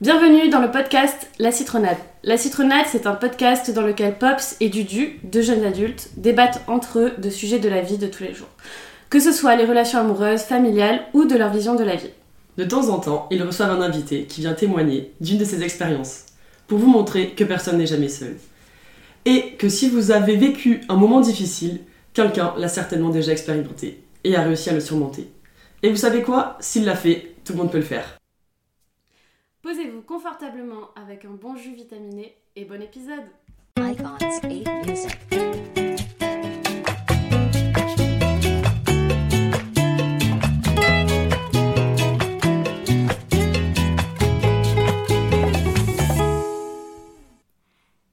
Bienvenue dans le podcast La Citronade. La Citronade, c'est un podcast dans lequel Pops et Dudu, deux jeunes adultes, débattent entre eux de sujets de la vie de tous les jours. Que ce soit les relations amoureuses, familiales ou de leur vision de la vie. De temps en temps, ils reçoivent un invité qui vient témoigner d'une de ses expériences, pour vous montrer que personne n'est jamais seul. Et que si vous avez vécu un moment difficile, quelqu'un l'a certainement déjà expérimenté et a réussi à le surmonter. Et vous savez quoi? S'il l'a fait, tout le monde peut le faire. Posez-vous confortablement avec un bon jus vitaminé et bon épisode. Icons 8 Music.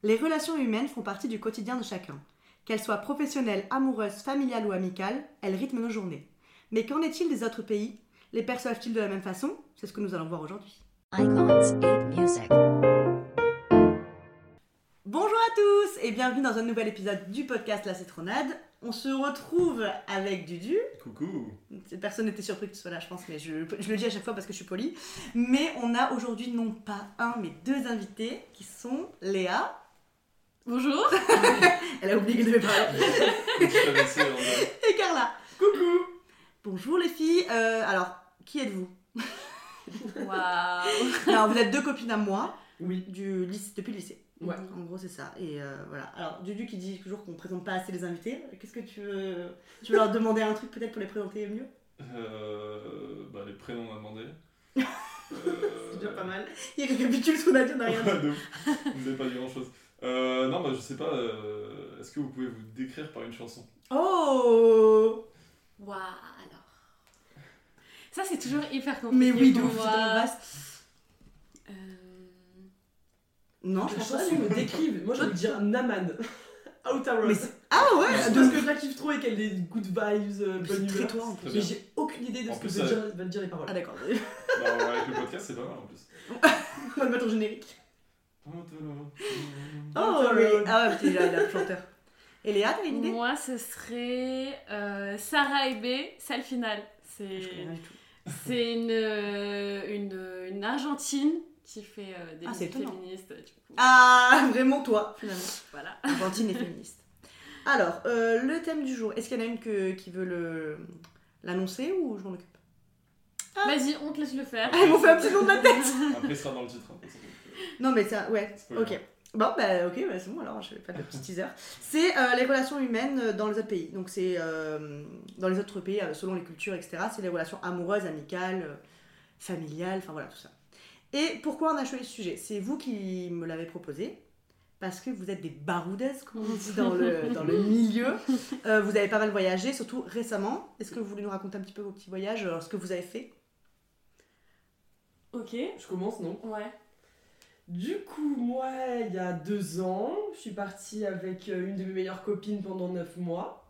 Les relations humaines font partie du quotidien de chacun. Qu'elles soient professionnelles, amoureuses, familiales ou amicales, elles rythment nos journées. Mais qu'en est-il des autres pays? Les perçoivent-ils de la même façon? C'est ce que nous allons voir aujourd'hui. Icons 8 Music. Bonjour à tous et bienvenue dans un nouvel épisode du podcast La Citronade. On se retrouve avec Dudu. Coucou Personne n'était surpris que tu sois là, je pense, mais je, je le dis à chaque fois parce que je suis polie. Mais on a aujourd'hui non pas un, mais deux invités qui sont Léa. Bonjour Elle a oublié parler. Je va- Et Carla. Coucou. Bonjour les filles. Euh, alors, qui êtes-vous? Waouh Alors, vous êtes deux copines à moi Oui. du lycée, depuis le lycée. Ouais. En gros, c'est ça. Et euh, voilà. Alors, Dudu qui dit toujours qu'on présente pas assez les invités. Qu'est-ce que tu veux Tu veux leur demander un truc peut-être pour les présenter mieux? Euh, bah, les prénoms on a demandé. C'est déjà pas mal. Il récapitule ce qu'on a dit, on a rien dit. Vous n'avez pas dit grand chose. Euh, non, bah, je sais pas. euh, Est-ce que vous pouvez vous décrire par une chanson? Oh Waouh alors. Ça c'est toujours hyper compliqué. Mais oui, de ouf. Euh, Non, Je pense sais pas. me décrivent. Moi, je veux dire Naman. Outer Road. c'est- Ah ouais Parce que je la kiffe trop et qu'elle a des good vibes, euh, Mais bonne humeur. toi en plus. Très Mais j'ai aucune idée de En ce que plus, ça- dire, veulent dire les paroles. Ah d'accord. Bah, Avec le podcast, c'est pas mal en plus. On va le mettre en générique. Oh, oui. Ah ouais, putain, il a il a le chanteur. Et Léa, t'as une idée? Moi ce serait euh, Sarah et B, celle finale. Je connais C'est rien du tout. C'est une, euh, une, une Argentine qui fait euh, des Ah, féministes. Du coup. Ah, vraiment toi, finalement. Voilà. Argentine et féministe. Alors, euh, le thème du jour, est-ce qu'il y en a une que- qui veut le l'annoncer ou je m'en occupe? Vas-y, on te laisse le faire. Ah, ils m'ont fait un petit nom de la tête Après, il sera dans le titre. ça, ça, Non, mais ça, ouais, ok. Bon, bah ok, bah, c'est bon, alors je vais pas de petit teaser. C'est euh, les relations humaines dans les autres pays. Donc, c'est euh, dans les autres pays, euh, selon les cultures, etc. C'est les relations amoureuses, amicales, familiales, enfin voilà, tout ça. Et pourquoi on a choisi ce sujet? C'est vous qui me l'avez proposé. Parce que vous êtes des baroudaises, comme on dit dans le, dans le milieu. Euh, vous avez pas mal voyagé, surtout récemment. Est-ce que vous voulez nous raconter un petit peu vos petits voyages, ce que vous avez fait? Ok. Je commence, non? Ouais. Du coup, moi, il y a deux ans, je suis partie avec euh, une de mes meilleures copines pendant neuf mois.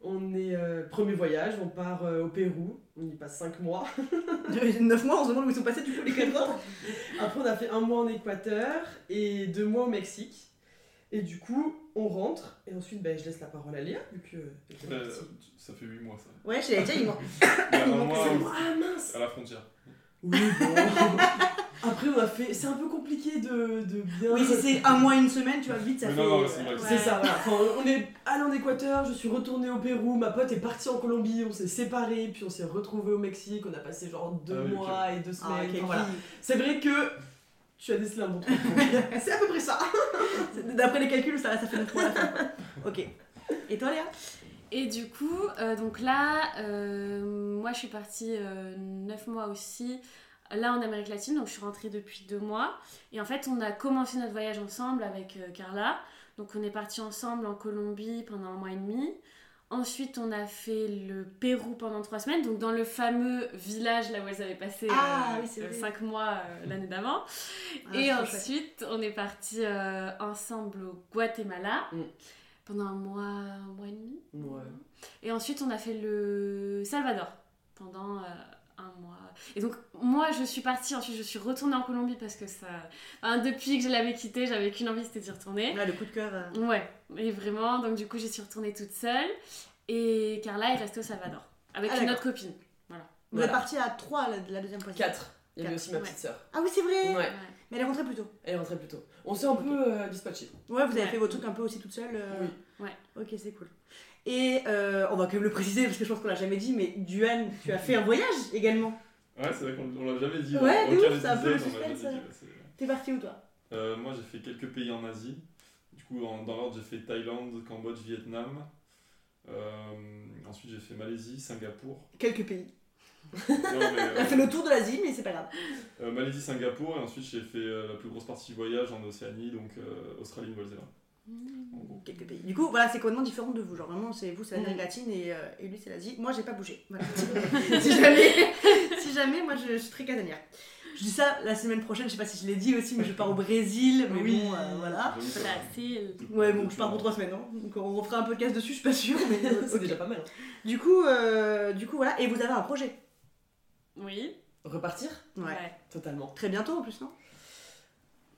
On est euh, premier voyage, on part euh, au Pérou, on y passe cinq mois. 9 mois, on se demande où ils sont passés du coup les 4 autres. Après, on a fait un mois en Équateur et deux mois au Mexique. Et du coup, on rentre et ensuite, ben, je laisse la parole à Léa vu que. Euh, ça fait 8 mois ça. Ouais, dire, ils m'ont. Il manque mois Ah mince à la frontière. Oui, bon. Après, on a fait. C'est un peu compliqué de, de bien. Oui, si c'est un mois, une semaine, tu vois, vite, ça Mais fait. non, non, c'est euh, vrai. C'est ça, voilà. Enfin, on est allé en Équateur, je suis retournée au Pérou, ma pote est partie en Colombie, on s'est séparés, puis on s'est retrouvés au Mexique, on a passé genre deux Ah mois et deux Ah, semaines. quelle Enfin, voilà. C'est vrai que tu as décelé un bon truc. c'est à peu près ça. D'après les calculs, ça, ça fait 9 mois. Ok. Et toi, Léa? Et du coup, euh, donc là, euh, moi je suis partie 9 mois aussi, là en Amérique latine, donc je suis rentrée depuis 2 mois. Et en fait, on a commencé notre voyage ensemble avec euh, Carla. Donc on est partis ensemble en Colombie pendant un mois et demi. Ensuite, on a fait le Pérou pendant 3 semaines, donc dans le fameux village là où elles avaient passé Ah, oui, c'est vrai. 5 mois euh, l'année d'avant. Ah, Et ensuite, on est partis euh, ensemble au Guatemala Mm. pendant un mois, un mois et demi. Ouais. Et ensuite, on a fait le Salvador pendant euh, un mois. Et donc, moi, je suis partie, ensuite, je suis retournée en Colombie parce que ça. enfin, depuis que je l'avais quitté, j'avais qu'une envie, c'était d'y retourner. Ouais, le coup de cœur. euh, Ouais, et vraiment, donc du coup, j'y suis retournée toute seule. Et Carla est restée au Salvador avec Ah, une autre copine. Vous Voilà. êtes partis à 3 la, la deuxième fois. 4. Il y avait aussi ma Ouais. petite sœur. Ah oui, c'est vrai Ouais, Mais elle est rentrée plus tôt. elle est rentrée plus tôt. On s'est un peu euh, dispatché. Ouais, vous avez Ouais. fait vos trucs un peu aussi toute seule euh, Oui. Ouais. Ok, c'est cool. Et euh, on va quand même le préciser parce que je pense qu'on l'a jamais dit, mais Duan, tu as fait un voyage également. Ouais, c'est vrai qu'on on l'a jamais dit. Ouais, de aucun ouf, c'est un peu le on suspense, c'est- T'es parti où toi? Euh, moi, j'ai fait quelques pays en Asie. Du coup, en- dans l'ordre, j'ai fait Thaïlande, Cambodge, Vietnam. Euh, ensuite, j'ai fait Malaisie, Singapour. Quelques pays. Non, mais, euh, Elle a fait le tour de l'Asie, mais c'est pas grave. euh, Malaisie, Singapour. Et ensuite, j'ai fait euh, la plus grosse partie du voyage en Océanie, donc Australie, Nouvelle-Zélande. Quelques pays. Du coup, voilà, c'est complètement différent de vous. Genre, vraiment, c'est vous, c'est Mhm. l'Amérique latine et, euh, et lui, c'est l'Asie. Moi, j'ai pas bougé. Voilà. si, jamais, si jamais, moi, je, je suis très casanière. Je dis ça la semaine prochaine, je sais pas si je l'ai dit aussi, mais je pars au Brésil. Mais Oui. bon, euh, voilà. Facile. Ouais, bon, je pars pour trois semaines. Hein. Donc, on refera un podcast dessus, je suis pas sûre. Mais, euh, C'est déjà pas mal. hein. Du coup, euh, du coup, voilà. Et vous avez un projet Oui. Repartir? Ouais. Totalement. Très bientôt en plus, non?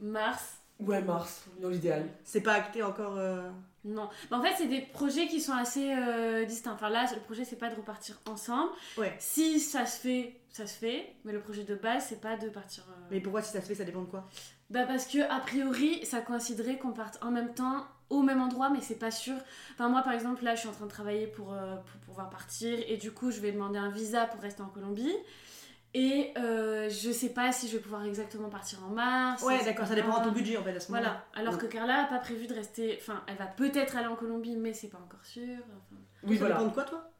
Mars. Ouais, mars, dans l'idéal. C'est pas acté encore. euh, Non. Mais en fait, c'est des projets qui sont assez euh, distincts. Enfin, là, le projet, c'est pas de repartir ensemble. Ouais. Si ça se fait, ça se fait. Mais le projet de base, c'est pas de partir. euh, Mais pourquoi si ça se fait, ça dépend de quoi? Bah, parce que, a priori, ça coïnciderait qu'on parte en même temps au même endroit, mais c'est pas sûr. Enfin, moi, par exemple, là, je suis en train de travailler pour, euh, pour pouvoir partir. Et du coup, je vais demander un visa pour rester en Colombie. Et euh, je sais pas si je vais pouvoir exactement partir en mars. Ouais, d'accord, ça dépend de ton budget en fait à ce moment-là. Voilà, alors que Carla a pas prévu de rester. Enfin, elle va peut-être aller en Colombie, mais c'est pas encore sûr. Enfin, Oui, ça voilà. dépend de quoi toi?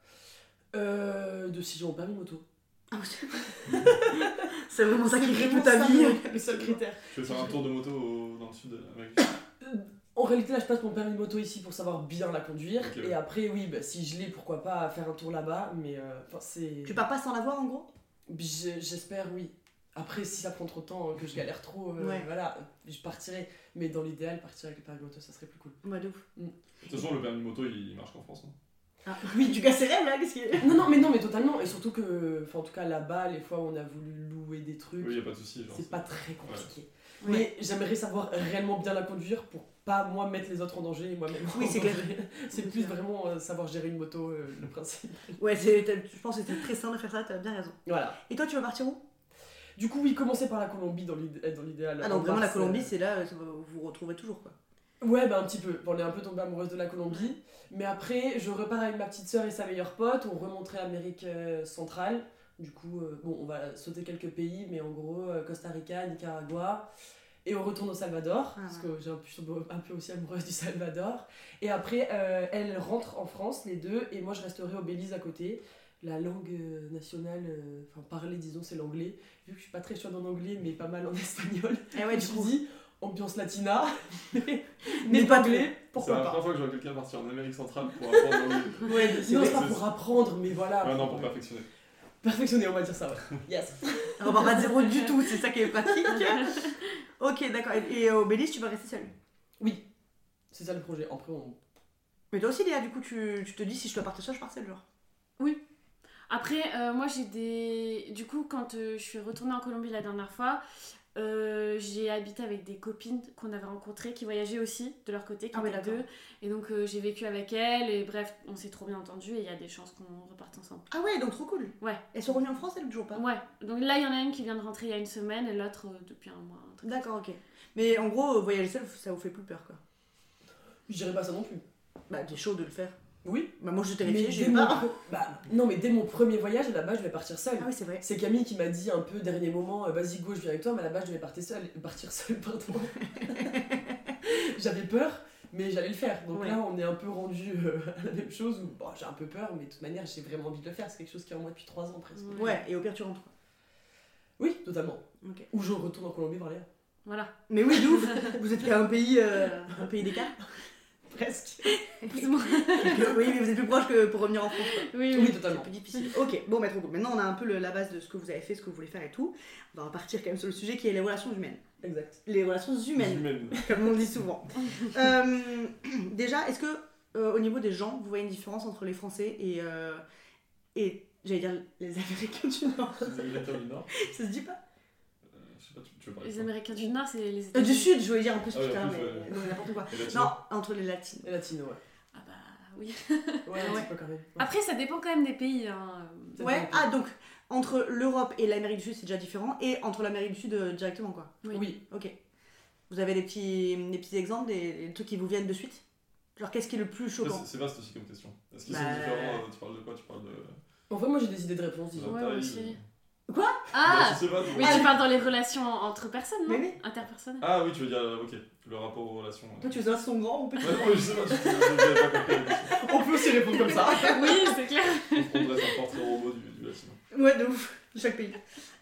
Euh, de si j'ai mon permis moto. Ah, oui. C'est vraiment ça qui vraiment ta vie. le- seul critère. Je vais faire un tour de moto au- dans le sud de l'Amérique? En réalité, là, je passe mon permis moto ici pour savoir bien la conduire. Et après, oui, bah, si je l'ai, pourquoi pas faire un tour là-bas. Mais euh, enfin, c'est. Tu pars pas sans l'avoir en gros? J'espère, oui. Après, si ça prend trop de temps, euh, que je galère trop, euh, Ouais. voilà, je partirai. Mais dans l'idéal, partir avec le permis moto, ça serait plus cool. Ouais, de ouf. De toute façon, le permis moto, il marche qu'en France. hein. Ah, Oui, tu casses tes rêves là, qu'est-ce que. Non, non, mais non, mais totalement. Et surtout que, enfin, en tout cas, là-bas, les fois où on a voulu louer des trucs, Oui, y a pas de souci. genre, c'est pas très compliqué. Ouais. Mais j'aimerais savoir réellement bien la conduire pour pas moi mettre les autres en danger et moi-même. Oui, c'est clair. C'est plus vraiment euh, savoir gérer une moto, euh, le principe. Ouais, je pense que c'était très sain de faire ça, t'as bien raison. Voilà. Et toi, tu vas partir où? Du coup, oui, commencer par la Colombie dans l'id- dans l'idéal. Ah non, En vraiment, la Colombie, euh, c'est là, va- vous vous retrouverez toujours quoi. Ouais, bah un petit peu. On est un peu tombé amoureuse de la Colombie. Mais après, je repars avec ma petite sœur et sa meilleure pote. On remonterait Amérique euh, centrale. Du coup, bon, on va sauter quelques pays, mais en gros, Costa Rica, Nicaragua. Et on retourne au Salvador, Ah parce que j'ai un je un peu aussi amoureuse du Salvador. Et après, euh, elle rentre en France, les deux, et moi je resterai au Belize à côté. La langue euh, nationale, euh, enfin parler, disons, c'est l'anglais. Vu que je suis pas très chaude en anglais, mais pas mal en espagnol. Eh ouais, je du me coup. suis dit, ambiance latina, mais, pas pas anglais, C'est pourquoi la pas? première fois que je vois quelqu'un partir en Amérique centrale pour apprendre l'anglais. Ouais, c'est Non, c'est pas c'est- pour apprendre, mais voilà. Ah non, pour perfectionner. Perfectionner, on va dire ça, ouais. Yes. On repart pas zéro du tout, c'est ça qui est pratique. Ok, d'accord. Et, et au Belize, tu vas rester seule? Oui, c'est ça le projet. Après, on... Mais toi aussi, Léa, du coup, tu, tu te dis si je dois partir seule, je pars seule, genre. Après, euh, moi j'ai des. Du coup, quand euh, je suis retournée en Colombie la dernière fois, euh, j'ai habité avec des copines qu'on avait rencontrées qui voyageaient aussi de leur côté, qui Ah étaient d'accord. deux. Et donc euh, j'ai vécu avec elles, et bref, on s'est trop bien entendu, et il y a des chances qu'on reparte ensemble. Ah ouais, donc trop cool. Ouais. Elles sont revenues en France, elles, toujours pas? Ouais, donc là il y en a une qui vient de rentrer il y a une semaine, et l'autre euh, depuis un mois. D'accord, ok. Mais en gros, voyager seul, ça vous fait plus peur, quoi. je dirais pas ça non plus. Bah, t'es chaud de le faire. Oui. Bah, moi, je terrifiée, j'ai pas. bah, non, mais dès mon premier voyage, à la base, je vais partir seule. Ah oui, c'est vrai. C'est Camille qui m'a dit un peu dernier moment, euh, vas-y go, je viens avec toi, mais à la base, je devais partir seule, partir seule, pardon. J'avais peur, mais j'allais le faire. Donc Ouais. là, on est un peu rendu euh, à la même chose où bon, j'ai un peu peur, mais de toute manière, j'ai vraiment envie de le faire. C'est quelque chose qui est en moi depuis 3 ans presque. Ouais. Et au pire, tu rentres. Oui, totalement. Ok. Ou je retourne en Colombie voir Léa. Voilà. Mais oui, d'ouf Vous êtes qu'à un pays, euh, un pays d'écart Presque. Plus ou moins. Oui, mais vous êtes plus proche que pour revenir en France. oui, Oui, oui. C'est totalement. plus difficile. Ok, bon, bah trop cool. Maintenant, on a un peu le- la base de ce que vous avez fait, ce que vous voulez faire et tout. On va repartir quand même sur le sujet qui est les relations humaines. Exact. Les relations humaines, Humaine. comme on dit souvent. Euh, déjà, est-ce que euh, au niveau des gens, vous voyez une différence entre les Français et, euh, et j'allais dire les Américains du Nord? Les Américains du Nord. Ça se dit pas? Sais pas, tu, tu veux parler Les de quoi Américains du Nord, c'est les Euh, États-Unis. Du Sud, je voulais dire un peu Ah ouais, plus en plus, mais ouais. non, n'importe quoi. Non, entre les latines. Et latino, ouais. Ah bah oui. Ouais, un Ouais. petit peu quand même. Ouais. Après, ça dépend quand même des pays. Hein. Ça Ouais, dépend. ah donc, entre l'Europe et l'Amérique du Sud, c'est déjà différent, et entre l'Amérique du Sud euh, directement, quoi. Oui. Oui. Ok. Vous avez des petits, des petits exemples, des, des trucs qui vous viennent de suite? Genre, qu'est-ce qui est le plus Ça, choquant? C'est c'est vaste aussi comme question. Est-ce qu'ils Bah. sont différents? Euh, Tu parles de quoi? Tu parles de. En vrai, moi j'ai des idées de réponse, disons. Ouais, aussi. Quoi bah, Ah je sais pas. Oui, tu parles dans les relations entre personnes, non Mais oui. Interpersonnelles. Ah oui, tu veux dire, euh, ok, le rapport aux relations. euh. Toi, tu veux savoir si sont grands ou petits Ouais, non, mais je sais pas, je pas compris. On peut aussi répondre comme ça. oui, c'est clair. On dresse un portrait robot du, du latino. Ouais, de ouf, de chaque pays.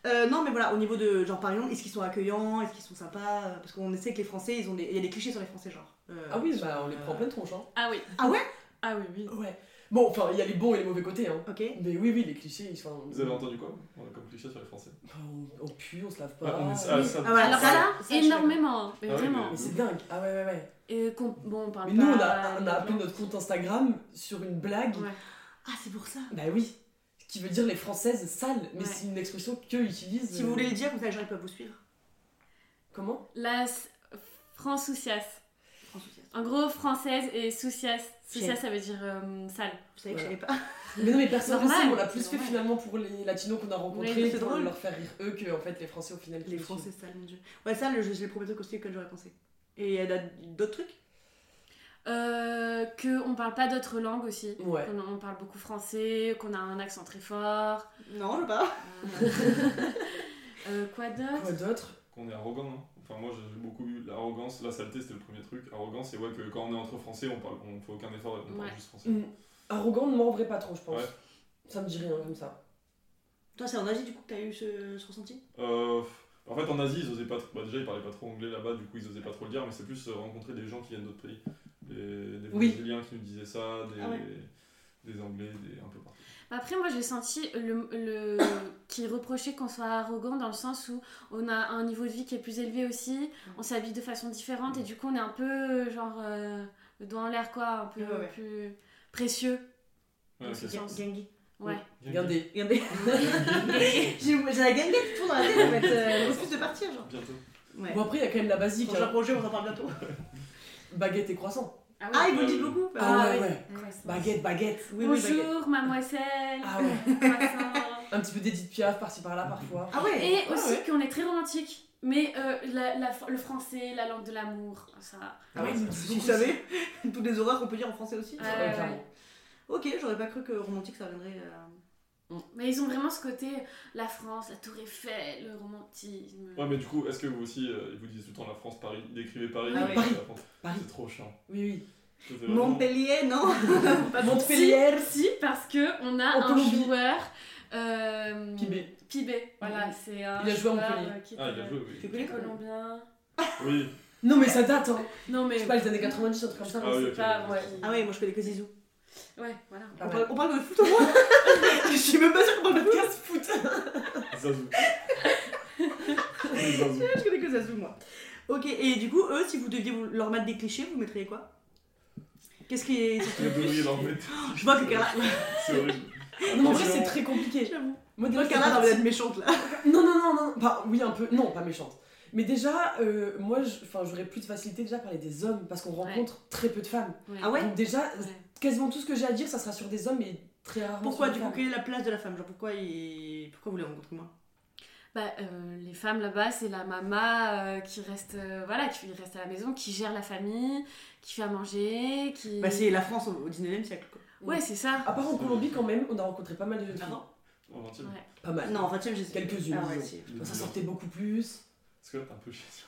Euh, non, mais voilà, au niveau de, genre, par exemple, est-ce qu'ils sont accueillants Est-ce qu'ils sont sympas Euh, Parce qu'on sait que les Français, ils ont des... il y a des clichés sur les Français, genre. Euh, Ah oui, sur, bah on les euh, prend en pleine tronche. Hein. Ah oui. Ah ouais Ah oui, oui. Ouais. Bon, enfin, il y a les bons et les mauvais côtés. Hein. Ok. Mais oui, oui, les clichés, ils sont. Vous avez entendu quoi On a comme cliché sur les Français? On, on pue, on se lave Ah, pas. on est- ah, ça- Ah, voilà, Alors ça, énormément. Mais Ah oui, vraiment. Mais c'est dingue. Ah ouais, ouais, ouais. Et qu'on- bon, on parle Mais nous, on pas a, on a appelé notre compte Instagram sur une blague. Ouais. Ah, c'est pour ça. Bah oui. Ce qui veut dire les françaises sales, mais Ouais. c'est une expression qu'eux utilisent. Si vous voulez le dire, comme ça les gens ils peuvent vous suivre. Comment? La s- En gros, française et soucias. Soucias, Chef. ça veut dire euh, sale. Vous savez que je savais pas. Mais non, mais personne ne sait, on l'a plus fait normal. finalement pour les latinos qu'on a rencontrés, Oui, c'est pour drôle. leur faire rire eux que en fait les français au final. Les Français, ça, mon dieu. Ouais, ça, le- c'est le premier truc aussi auquel j'aurais pensé. Et il y a d'autres trucs? Euh, que on parle pas d'autres langues aussi. Ouais. Qu'on- On parle beaucoup français, qu'on a un accent très fort. Non, je veux pas. Euh, euh, quoi d'autre? Quoi d'autre? Qu'on est arrogant, hein. Enfin, moi j'ai beaucoup eu l'arrogance, la saleté c'était le premier truc. Arrogance, c'est ouais, que quand on est entre français, on parle, on fait aucun effort, on parle juste français. Hum, Arrogant ne m'en vrai pas trop, je pense. Ouais. Ça me dit rien comme ça. Toi, c'est en Asie du coup que t'as eu ce, ce ressenti? Euh, en fait, en Asie, ils osaient pas. tr- Bah, déjà, ils parlaient pas trop anglais là-bas, du coup, ils osaient pas trop le dire, mais c'est plus euh, rencontrer des gens qui viennent d'autres pays. Des, des Oui. Brésiliens qui nous disaient ça, des, Ah ouais. Des Anglais, des, un peu partout. Après, moi, j'ai senti le, le qui reprochait qu'on soit arrogant dans le sens où on a un niveau de vie qui est plus élevé aussi, on s'habille de façon différente et du coup, on est un peu genre euh, le doigt en l'air, quoi, un peu Ouais, ouais. plus précieux. Ouais, Dans ok. ce sens. Gengi. Ouais. Regardez. Regardez. J'ai la gangue qui tourne dans la tête en fait. Euh, je refuse de partir, genre. Bientôt. Ouais. Bon après il y a quand même la basique. Prochain hein. projet, on en parle bientôt. Baguette et croissant. Ah, ils vous le disent beaucoup Ah ouais, oui. ouais. Baguette, baguette. Oui, oui, baguette. Bonjour, mademoiselle. Ah ouais. Un petit peu d'Edith Piaf par-ci par là parfois. Ah ouais Et aussi ouais. qu'on est très romantique. Mais euh, la- la- le français, la langue de l'amour, ça. Ah tu beaucoup savais, toutes les horreurs qu'on peut dire en français aussi. Ouais, Ouais, ouais, clairement. Ok, j'aurais pas cru que romantique ça viendrait. euh, Mais ils ont vraiment ce côté, la France, la Tour Eiffel, le romantisme. Ouais, mais du coup, est-ce que vous aussi, euh, ils vous disent tout le temps la France, Paris, ils décrivez Paris, Ah euh, oui. Paris. la France. Paris. C'est trop chiant. Oui, oui. Vraiment- Montpellier, non Montpellier. Si, parce que on a En un Colombie. joueur. Euh, Pibé. Pibé, voilà, c'est un Il a joué à Montpellier. euh, qui Ah, il a joué, oui. Quoi colombien. Oui. Non mais ça date hein. Non mais Je sais pas les années 90 un truc comme ça. Ah oui, c'est ok. pas Ouais. qui- Ah ouais, moi je connais que Zizou. Ouais, voilà. On, ouais. parle, on parle de foot au moins Je suis même pas sûre qu'on parle de foot. foot. Zazou. Zazou. Je connais que Zazou, moi. Ok, et du coup, eux, si vous deviez vous- leur mettre des clichés, vous mettriez quoi? Qu'est-ce qui est. Vous devriez leur mettre. Je vois que Carla. C'est horrible. Non mais en vrai c'est très compliqué. J'avoue. Moi Je vois déjà que Carla, envie d'être partie- méchante là. Non non non non. Enfin oui un peu. Non pas méchante. Mais déjà euh, moi j'aurais plus de facilité déjà à parler des hommes parce qu'on Ouais. rencontre très peu de femmes. Ouais. Ah ouais? Donc déjà Ouais. quasiment tout ce que j'ai à dire ça sera sur des hommes et très rarement Pourquoi du coup. Quelle est la place de la femme? Genre pourquoi, il... pourquoi vous les rencontrez moins? Bah, euh, les femmes là-bas, c'est la mama euh, qui reste, euh, voilà, qui reste à la maison, qui gère la famille, qui fait à manger, qui. Bah c'est la France au au 19 e siècle quoi. Ouais, c'est ça. À part en Colombie quand même on a rencontré pas mal de filles. non? En vingtième. Ouais. Pas mal. Non, en 20 e je sais Quelques-unes, Ah ouais. Ça sortait beaucoup plus. Est-ce que là, t'es un peu chié sur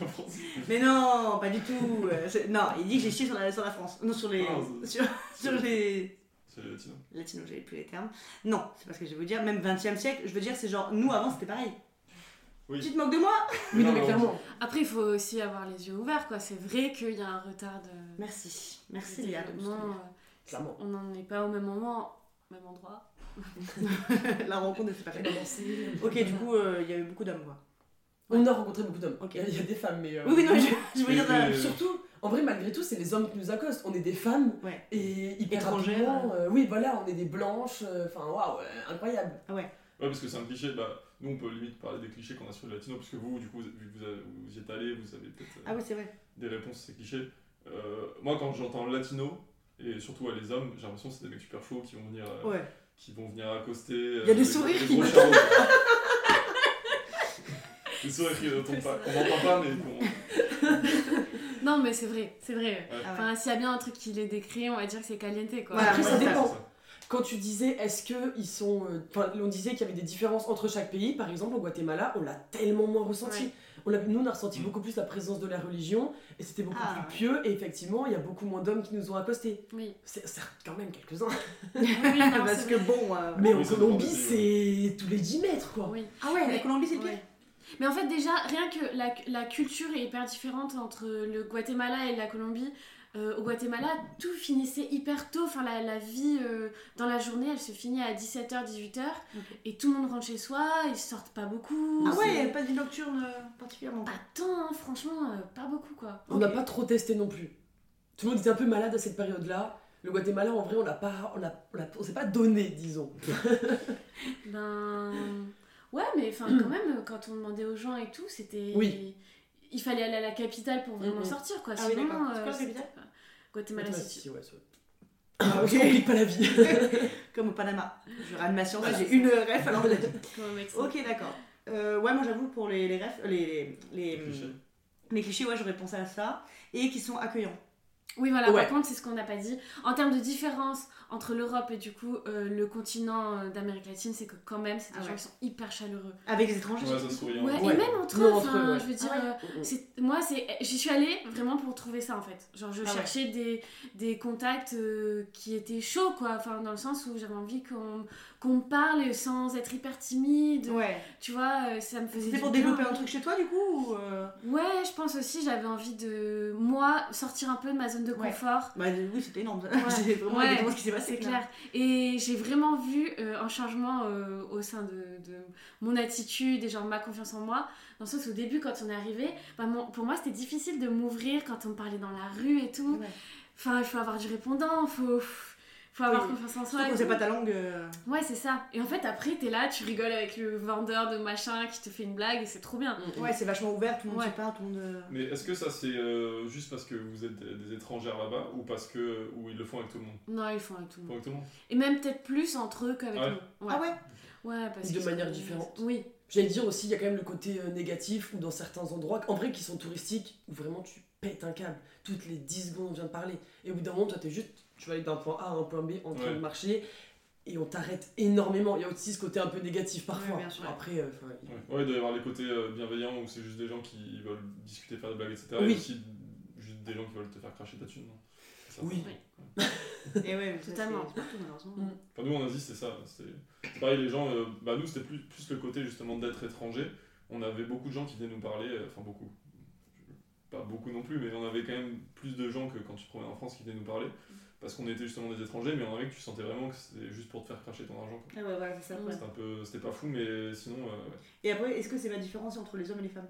la France Mais non, pas du tout. Non, il dit que j'ai chié sur la, sur la France. Non, sur les. Ah, sur, sur les. C'est les latinos. Latinos, j'avais plus les termes. Non, c'est pas ce que je vais vous dire. Même 20 e siècle, je veux dire, c'est genre, nous avant c'était pareil. Oui. Tu te moques de moi Oui non mais clairement. Après, il faut aussi avoir les yeux ouverts, quoi. C'est vrai qu'il y a un retard de. Merci. Merci Léa. euh, Clairement. On n'en est pas au même moment, au même endroit. la rencontre, c'est pas fait. Danser. Ok, du coup, euh, il y avait beaucoup d'hommes quoi. On a rencontré beaucoup d'hommes. Il y a- des femmes mais. euh, Oui, oui, non, je, je veux dire. Euh, mais- Surtout, en vrai, malgré tout, c'est les hommes qui nous accostent. On est des femmes Ouais. et hyper Étrangères. euh, oui, voilà, on est des blanches. euh, Enfin, waouh, euh, incroyable. Ouais, parce que c'est un cliché. Bah, nous, on peut limite parler des clichés qu'on a sur les latinos, parce que vous, du coup, vu que vous, avez- vous y êtes allé, vous avez peut-être euh, Ah oui, c'est vrai. des réponses à ces clichés. Euh, moi, quand j'entends latino, et surtout à les hommes, j'ai l'impression que c'est des mecs super chauds qui vont venir, euh, Ouais. qui vont venir accoster. euh, Il y a des sourires des qui Des sourires qui ne tombent pas. On n'entend pas, mais bon. Non, mais c'est vrai, c'est vrai. Ouais. Ah. Enfin, s'il y a bien un truc qui les décrit, on va dire que c'est caliente, quoi. Voilà, Après, ouais, ça dépend. ça. Quand tu disais, est-ce que ils sont. euh, Enfin, on disait qu'il y avait des différences entre chaque pays. Par exemple, au Guatemala, on l'a tellement moins ressenti. Ouais. On l'a- nous, on a ressenti Mm. beaucoup plus la présence de la religion et c'était beaucoup Ah, plus pieux. Et effectivement, il y a beaucoup moins d'hommes qui nous ont accostés. Oui. C'est certes quand même quelques-uns. Oui, non, Parce que bon. euh, Mais Oui, en Colombie, c'est tous les 10 mètres quoi. Oui. Ah ouais, la Colombie, c'est le pire. Ouais. Mais en fait, déjà, rien que la, la culture est hyper différente entre le Guatemala et la Colombie. Euh, au Guatemala, tout finissait hyper tôt. Enfin, la, la vie euh, dans la journée, elle se finit à 17h, 18h. Ok. Et tout le monde rentre chez soi, ils sortent pas beaucoup. Ah ouais, il n'y a pas de vie nocturne euh, particulièrement. Pas tant, hein, franchement, euh, pas beaucoup quoi. On n'a pas trop testé non plus. Tout le monde était un peu malade à cette période-là. Le Guatemala, en vrai, on l'a pas, on a, on a- on s'est pas donné, disons. Ben. Ouais, mais enfin, quand même, quand on demandait aux gens et tout, c'était. Oui. Il fallait aller à la capitale pour vraiment Mhm. sortir quoi. Ah oui, Sinon. C'est quoi la capitale Guatemala Guatemala City. City, ouais, c'est- Ah, On ok. pas la vie. Comme au Panama. Je rame ma science, Voilà, j'ai une ref alors l'a dit. Comme au Mexique. Ok, d'accord. Euh, ouais, moi j'avoue pour les, les refs, euh, les, les, les, Cliché. les clichés, ouais, j'aurais pensé à ça. Et qui sont accueillants. Oui, voilà, Ouais. par contre, c'est ce qu'on n'a pas dit. En termes de différence entre l'Europe et du coup euh, le continent euh, d'Amérique latine, c'est que quand même, c'est des Ah gens ouais. qui sont hyper chaleureux. Avec les étrangers. Ouais, ça sourit. Ouais, Ouais. et même entre eux, enfin, je veux dire, Ah ouais. euh, moi, c'est, j'y suis allée vraiment pour trouver ça en fait. Genre, je Ah ouais. cherchais des, des contacts euh, qui étaient chauds, quoi. Enfin, dans le sens où j'avais envie qu'on, qu'on me parle sans être hyper timide. Ouais. Tu vois, euh, ça me faisait. C'était pour bien. développer un truc chez toi du coup ou euh... Ouais, je pense aussi, j'avais envie de, moi, sortir un peu de ma zone de Ouais. confort. Bah oui, c'était énorme. J'ai vraiment Ouais, ce qui s'est passé. C'est clair. Et j'ai vraiment vu euh, un changement euh, au sein de, de mon attitude et genre ma confiance en moi. Dans le sens où au début, quand on est arrivé, bah, mon- pour moi c'était difficile de m'ouvrir quand on me parlait dans la rue et tout. Enfin, il faut avoir du répondant, faut, faut avoir Oui. confiance en soi. Surtout quand c'est pas ta langue. euh, Ouais, c'est ça. Et en fait, après, t'es là, tu rigoles avec le vendeur de machin qui te fait une blague et c'est trop bien. Mm, mm. Ouais, c'est vachement ouvert, tout le monde Ouais. se parle, tout le monde. euh, Mais est-ce que ça c'est euh, juste parce que vous êtes des, étrangères là-bas ou parce que ou ils le font avec tout le monde? Non, ils font avec tout Ils le font monde. avec tout le monde? Et même peut-être plus entre eux qu'avec Ah ouais? nous. Ah ouais? Ouais, parce De qu'ils manière différente. Oui. J'allais dire aussi, il y a quand même le côté négatif ou dans certains endroits, en vrai, qui sont touristiques, où vraiment tu pètes un câble. Toutes les 10 secondes, on vient de parler. Et au bout d'un moment, toi, t'es juste, tu vas aller d'un point A à un point B en train Ouais. de marcher. Et on t'arrête énormément. Il y a aussi ce côté un peu négatif parfois. Ouais, bien sûr. Après, euh, enfin, Ouais, Ouais, il doit y avoir les côtés euh, bienveillants où c'est juste des gens qui veulent discuter, faire des blagues, etc. Oui. Et aussi juste des gens qui veulent te faire cracher ta thune. non? Ça, Oui. Et ouais, Totalement. partout, malheureusement. Mm. Enfin, nous en Asie, c'est ça. C'est pareil, les gens. euh, bah, nous, c'était plus, plus le côté justement d'être étranger. On avait beaucoup de gens qui venaient nous parler. euh, Enfin, beaucoup. Pas beaucoup non plus, mais on avait quand même plus de gens que quand tu te promenais en France qui venaient nous parler. Parce qu'on était justement des étrangers, mais on avait que tu sentais vraiment que c'était juste pour te faire cracher ton argent. quoi. Ah ouais, voilà, c'est ça. Mm. C'était un peu. C'était pas fou, mais sinon. euh, ouais. Et après, est-ce que c'est la différence entre les hommes et les femmes?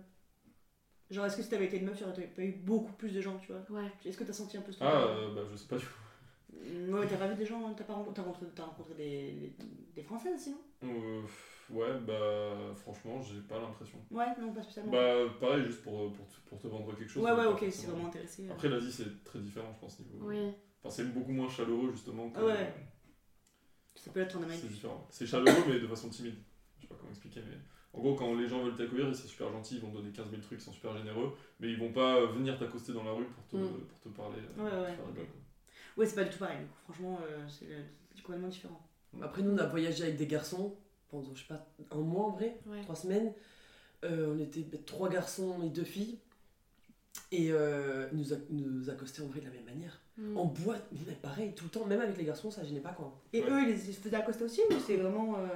Genre, est-ce que si t'avais été une meuf, tu aurais pas eu beaucoup plus de gens, tu vois? Ouais. Est-ce que t'as senti un peu ce Ah, truc euh, bah, je sais pas du tout. Ouais, t'as pas vu des gens, t'as pas rencontré, t'as rencontré, t'as rencontré des, des Françaises sinon? Euh, ouais, bah, franchement, j'ai pas l'impression. Ouais, non, pas spécialement. Bah, pareil, juste pour, pour, te, pour te vendre quelque chose. ouais, ouais, ok, c'est vraiment intéressé. euh. Après, l'Asie, c'est très différent, je pense, niveau. Oui. Enfin, c'est beaucoup moins chaleureux, justement. Que, ouais. Ça peut être en C'est Amérique. différent. C'est chaleureux, mais de façon timide. Je sais pas comment expliquer, mais. En gros, quand les gens veulent t'accueillir, c'est super gentil, ils vont te donner 15 000 trucs, ils sont super généreux, mais ils vont pas venir t'accoster dans la rue pour te, Mm. pour te parler. euh, Ouais, te ouais, faire des ok. blagues. Ouais, c'est pas du tout pareil, du coup. Franchement, euh, c'est c'est complètement différent. Après, nous, on a voyagé avec des garçons pendant, je sais pas, un mois en vrai, Ouais. trois semaines. Euh, on était ben, trois garçons et deux filles. Et euh, ils nous, a- nous accostaient en vrai de la même manière. Mm. En boîte, mais pareil, tout le temps, même avec les garçons, ça gênait pas quoi. Et Ouais. eux, ils se faisaient accoster aussi ou c'est vraiment. euh,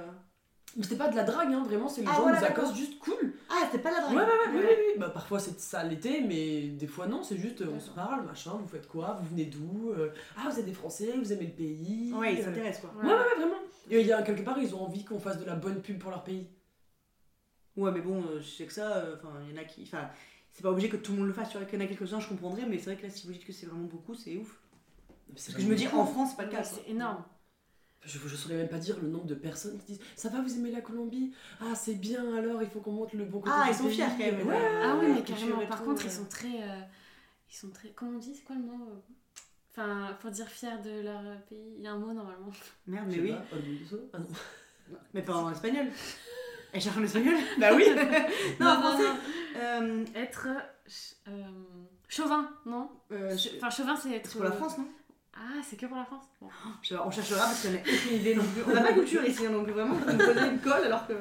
Mais c'était pas de la drague, hein, vraiment, c'est les Ah, gens voilà, nous accostent juste cool. Ah, c'était pas la Ouais, drague ouais, ouais, oui, oui, oui. Bah, parfois c'est ça l'était, mais des fois non, c'est juste euh, on se parle, machin, vous faites quoi, vous venez d'où, euh, ah vous êtes des Français, vous aimez le pays. Ouais, ils s'intéressent quoi. Ouais, ouais, ouais, vraiment. Et il y a quelque part, ils ont envie qu'on fasse de la bonne pub pour leur pays. Ouais, mais bon, je sais que ça, euh, enfin, il y en a qui. Enfin, c'est pas obligé que tout le monde le fasse, tu vois, qu'il y en a quelques-uns, je comprendrais, mais c'est vrai que là, si vous dites que c'est vraiment beaucoup, c'est ouf. C'est Parce que je me dis, en France, c'est pas le Ouais, cas. c'est énorme. Je, je saurais même pas dire le nombre de personnes qui disent Ça va, vous aimez la Colombie? Ah, c'est bien alors, il faut qu'on montre le bon côté. Ah, ils sont fiers quand même. Ouais, Ah oui, mais carrément. Par contre, ils sont très. euh, Ils sont très. Comment on dit C'est quoi le mot euh, Enfin, pour dire fier de leur pays, il y a un mot normalement. Merde, mais oui. pas, Ah non. Mais pas en espagnol. Elle cherche en espagnol? Bah oui Non, en français. Euh, Être euh, chauvin, non? Euh, Enfin, chauvin, c'est être. c'est pour la France, non? Ah, c'est que pour la France Bon. Je sais pas, On cherchera parce qu'on n'a aucune idée non plus. On n'a pas culture ici, hein, donc vraiment, on nous posait une colle alors que.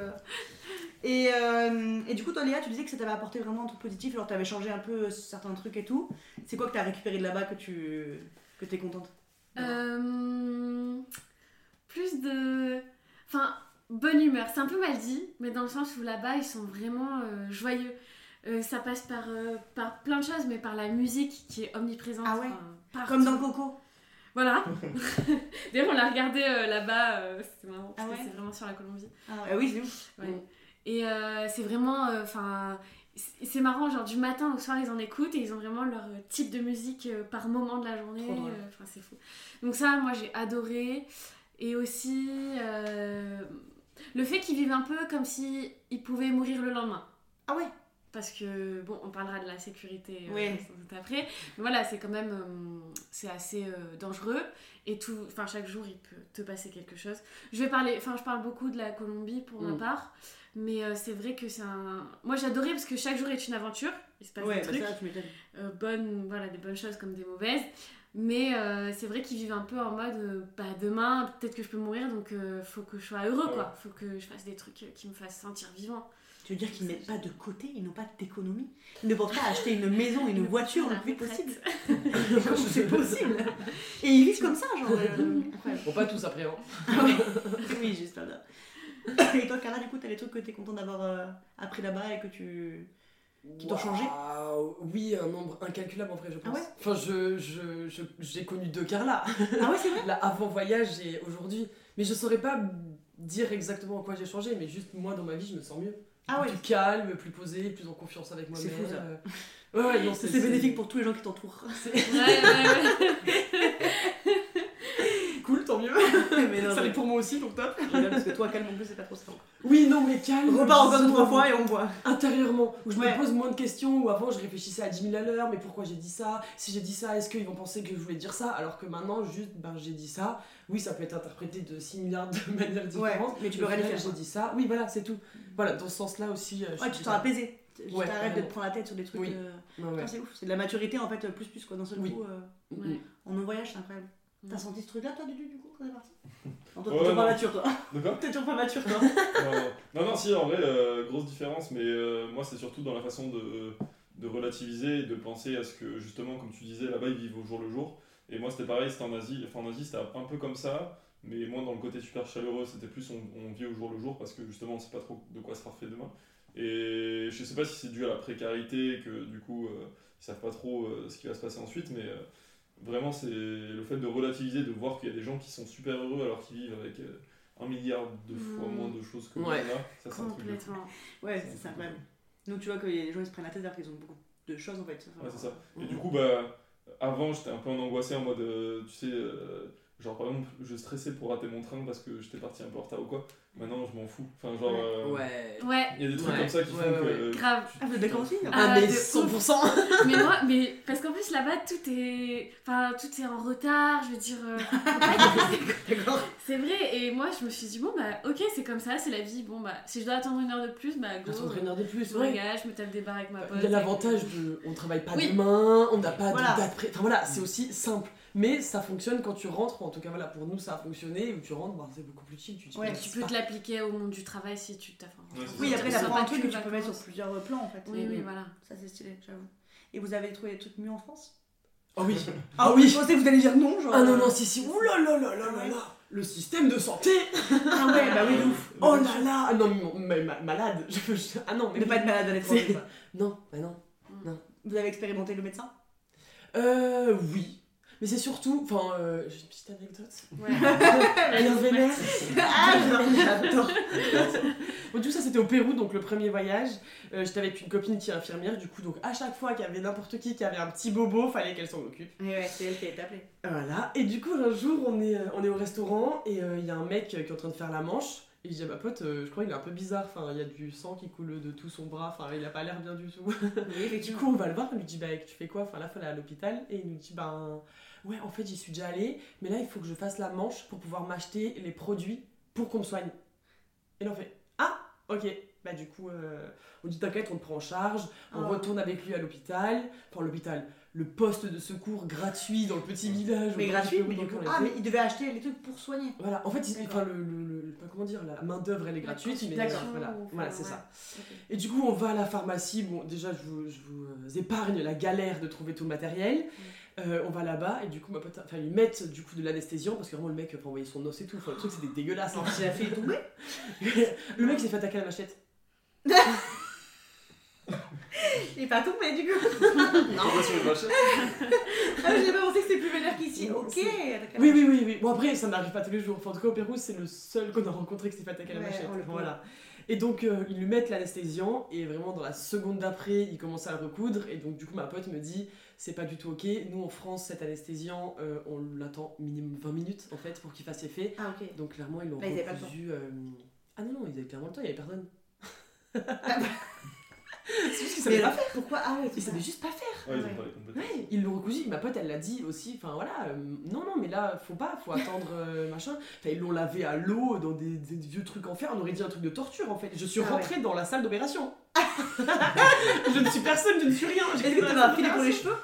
Et, euh, et du coup, toi, Léa, tu disais que ça t'avait apporté vraiment un truc positif, alors t'avais changé un peu certains trucs et tout. C'est quoi que t'as récupéré de là-bas que tu que t'es contente Euh, plus de. Enfin, bonne humeur. C'est un peu mal dit, mais dans le sens où là-bas, ils sont vraiment euh, joyeux. Euh, ça passe par, euh, par plein de choses, mais par la musique qui est omniprésente. Ah ouais enfin. Comme dans Coco. Voilà. D'ailleurs, on l'a regardé euh, là-bas, euh, c'était marrant, parce Ah que ouais c'est vraiment sur la Colombie. Ah oui, c'est ouf. Ouais. Et euh, c'est vraiment. Enfin. c'est marrant, genre du matin au soir, ils en écoutent et ils ont vraiment leur type de musique par moment de la journée. Enfin, c'est fou. Donc, ça, moi, j'ai adoré. Et aussi, euh, le fait qu'ils vivent un peu comme si ils pouvaient mourir le lendemain. Ah ouais Parce que, bon, on parlera de la sécurité euh, après. Mais voilà, c'est quand même. euh, c'est assez euh, dangereux. Et tout. Enfin, chaque jour, il peut te passer quelque chose. Je vais parler. Enfin, je parle beaucoup de la Colombie pour ma Mm. part. Mais c'est vrai que c'est un. Moi, j'adorais parce que chaque jour est une aventure. Il se passe Ouais, des bah trucs. ça, tu m'étonnes. bonnes, voilà, des bonnes choses comme des mauvaises. Mais euh, c'est vrai qu'ils vivent un peu en mode euh, bah, demain, peut-être que je peux mourir, donc euh, faut que je sois heureux, quoi. Faut que je fasse des trucs euh, qui me fassent sentir vivant. Tu veux dire qu'ils mettent pas de côté, ils n'ont pas d'économie Ils ne pensent pas à acheter une maison, une voiture le La plus possible c'est possible Et ils vivent comme ça, genre. euh. Bon, pas tous après, hein. Ah oui, juste là. Et toi, Carla, du coup, t'as des trucs que t'es content d'avoir euh, appris là-bas et que tu. Qui t'ont changé Oui, un nombre incalculable en vrai, je pense. Ah ouais enfin, je, je, je- j'ai connu deux Carla. Ah ouais, c'est vrai Là, avant voyage et aujourd'hui. Mais je saurais pas dire exactement en quoi j'ai changé, mais juste moi dans ma vie, je me sens mieux. Ah ouais. Plus calme, plus posé, plus en confiance avec moi-même. C'est fou, ça. Euh, Ouais, ouais, non, C'est c'est bénéfique pour tous les gens qui t'entourent. Ouais, ouais, ouais. Cool, tant mieux. Mais non, ça l'est pour moi aussi, donc top. parce que toi, calme en plus, c'est pas trop ça. Oui, non, mais calme. On repart encore deux, trois fois et on voit. Intérieurement, où je Ouais. me pose moins de questions, où avant je réfléchissais à 10 000 à l'heure, mais pourquoi j'ai dit ça? Si j'ai dit ça, est-ce qu'ils vont penser que je voulais dire ça? Alors que maintenant, juste, ben j'ai dit ça. Oui, ça peut être interprété de 6 milliards de manières Ouais, différentes. mais tu peux rien faire. J'ai dit ça. Oui, voilà, c'est tout. Voilà, dans ce sens-là aussi. euh, je Ouais, tu t'en apaisé. Tu Ouais, t'arrêtes de te prendre la tête sur des trucs. Oui. euh, Ouais, ouais. putain, C'est ouf, c'est de la maturité en fait, plus plus quoi, d'un seul Oui. coup. euh, Mm, Ouais. En un voyage, c'est incroyable. T'as senti ce truc là, toi, Dudu, du coup, quand t'es parti Non, toi, t'es toujours pas mature, toi. T'es toujours pas mature, toi. non, non, non, si, en vrai, euh, grosse différence, mais euh, moi, c'est surtout dans la façon de, de relativiser et de penser à ce que, justement, comme tu disais, là-bas, ils vivent au jour le jour. Et moi, c'était pareil, c'était en Asie. Enfin, en Asie, c'était un peu comme ça, mais moi, dans le côté super chaleureux, c'était plus on, on vit au jour le jour parce que, justement, on sait pas trop de quoi sera fait demain. Et je sais pas si c'est dû à la précarité, que du coup, euh, ils savent pas trop euh, ce qui va se passer ensuite, mais euh, vraiment, c'est le fait de relativiser, de voir qu'il y a des gens qui sont super heureux alors qu'ils vivent avec euh, un milliard de fois moins de choses que nous, Ouais. on a. Ça, c'est un truc de fou. Complètement. Ouais, c'est c'est incroyable. Donc tu vois que les gens ils se prennent la tête alors qu'ils ont beaucoup de choses en fait. Ouais, c'est ça. Et du coup, bah, avant, j'étais un peu en angoissé en mode, euh, tu sais, euh, genre par exemple, je stressais pour rater mon train parce que j'étais parti un peu en retard ou quoi. Maintenant, je m'en fous. Enfin, genre, euh, Ouais. Ouais, il y a des trucs Ouais. comme ça qui Ouais, font ouais, que. ouais. euh, grave. Ah, d'accord aussi hein Ah, Ah, mais de 100% mais moi, mais parce qu'en plus là-bas tout est, enfin tout est en retard. Je veux dire, euh, D'accord. c'est vrai. Et moi je me suis dit bon bah ok c'est comme ça, c'est la vie. Bon bah si je dois attendre une heure de plus, bah go. Attendre une heure de plus, Je ouais. regarde, je me tape des barres avec ma pote. Il y a l'avantage de. On travaille pas Oui. demain, on n'a pas Voilà. de date près. Enfin voilà, c'est aussi simple. Mais ça fonctionne quand tu rentres, en tout cas voilà, pour nous ça a fonctionné, où tu rentres, bah, c'est beaucoup plus chill. Tu, te Ouais, Tu peux te l'appliquer au monde du travail si tu t'as. Ouais, c'est Oui, après pas un truc que tu peux mettre sur plusieurs plans en fait. Oui oui voilà. Ça c'est stylé, j'avoue. Et vous avez trouvé des trucs mieux en France? Ah oui Ah oui Je pensais que vous allez dire non, genre. Ah non, euh, non, si, si, ouh là là là là là là Le système de santé Ah ouais, bah oui, de ouf. Oh là là Ah non, mais, malade je, je- Ah non, mais. Ne pas être malade à l'étranger. Non, bah non. Vous avez expérimenté le médecin? Euh, oui. Mais c'est surtout. Enfin, euh, j'ai une petite anecdote. Ouais. Rien vénère. Ah, j'adore. Bon, du coup, ça c'était au Pérou, donc le premier voyage. Euh, J'étais avec une copine qui est infirmière, du coup, donc à chaque fois qu'il y avait n'importe qui qui avait un petit bobo, fallait qu'elle s'en occupe. Et ouais, c'est elle qui a été appelée. Voilà. Et du coup, un jour, on est, euh, on est au restaurant et euh, il y a un mec qui est en train de faire la manche. Et je dis à ma pote, euh, je crois qu'il est un peu bizarre, enfin, il y a du sang qui coule de tout son bras, enfin, il a pas l'air bien du tout. Oui, Du coup, on va le voir, on lui dit, bah, tu fais quoi? Enfin, là, il fallait à l'hôpital, et il nous dit, ben, ouais, en fait, j'y suis déjà allée, mais là, il faut que je fasse la manche pour pouvoir m'acheter les produits pour qu'on me soigne. Et là, on fait, ah, ok. Bah, du coup, euh, on dit, t'inquiète, on te prend en charge, on Ah. retourne avec lui à l'hôpital, enfin, l'hôpital, le poste de secours gratuit dans le petit village. Mais gratuit, mais du coup. Ah, mais il devait acheter les trucs pour soigner. Voilà, en fait, il- enfin, le, le, comment dire, la main d'œuvre elle est gratuite, mais D'accord. voilà, voilà enfin, c'est ouais. ça. Et du coup, on va à la pharmacie. Bon, déjà, je vous, je vous, euh, épargne la galère de trouver tout le matériel. Euh, on va là-bas et du coup, ma pote, enfin, ils mettent du coup de l'anesthésiant parce que vraiment le mec peut envoyer son os et tout. Enfin, le truc c'était dégueulasse. hein. Il a fait tomber. le mec s'est fait attaquer à la machette. Il est pas tombé du coup. Comment sur une machette Ah, mais j'ai pas pensé que c'était plus vénère qu'ici. Non, Ok. Oui, oui, oui, oui. Bon, après, ça n'arrive pas tous les jours. Enfin, en tout cas, au Pérou, c'est le seul qu'on a rencontré qui s'est fait attaquer à la Ouais, machette. voilà. Et donc, euh, ils lui mettent l'anesthésiant, et vraiment, dans la seconde d'après, il commence à le recoudre. Et donc, du coup, ma pote me dit c'est pas du tout ok. Nous, en France, cet anesthésiant, euh, on l'attend minimum 20 minutes, en fait, pour qu'il fasse effet. Ah, ok. Donc, clairement, ils l'ont Bah, ils recousu. euh, Ah non, non, ils avaient clairement le temps, il y avait personne. C'est juste qu'ils Mais savaient pas alors, pourquoi Ah, ouais, Ils savaient juste pas faire. Ouais, ils Ouais. ont pas les compétences. Ouais, ils l'ont recousu. Ma pote, elle l'a dit aussi. Enfin voilà, euh, non, non, mais là, faut pas, faut attendre euh, machin. Enfin, ils l'ont lavé à l'eau dans des, des vieux trucs en fer. On aurait dit un truc de torture en fait. Je suis Ah rentrée dans la salle d'opération. je ne suis personne, je ne suis rien. Est-ce que t'avais un filet pour les cheveux?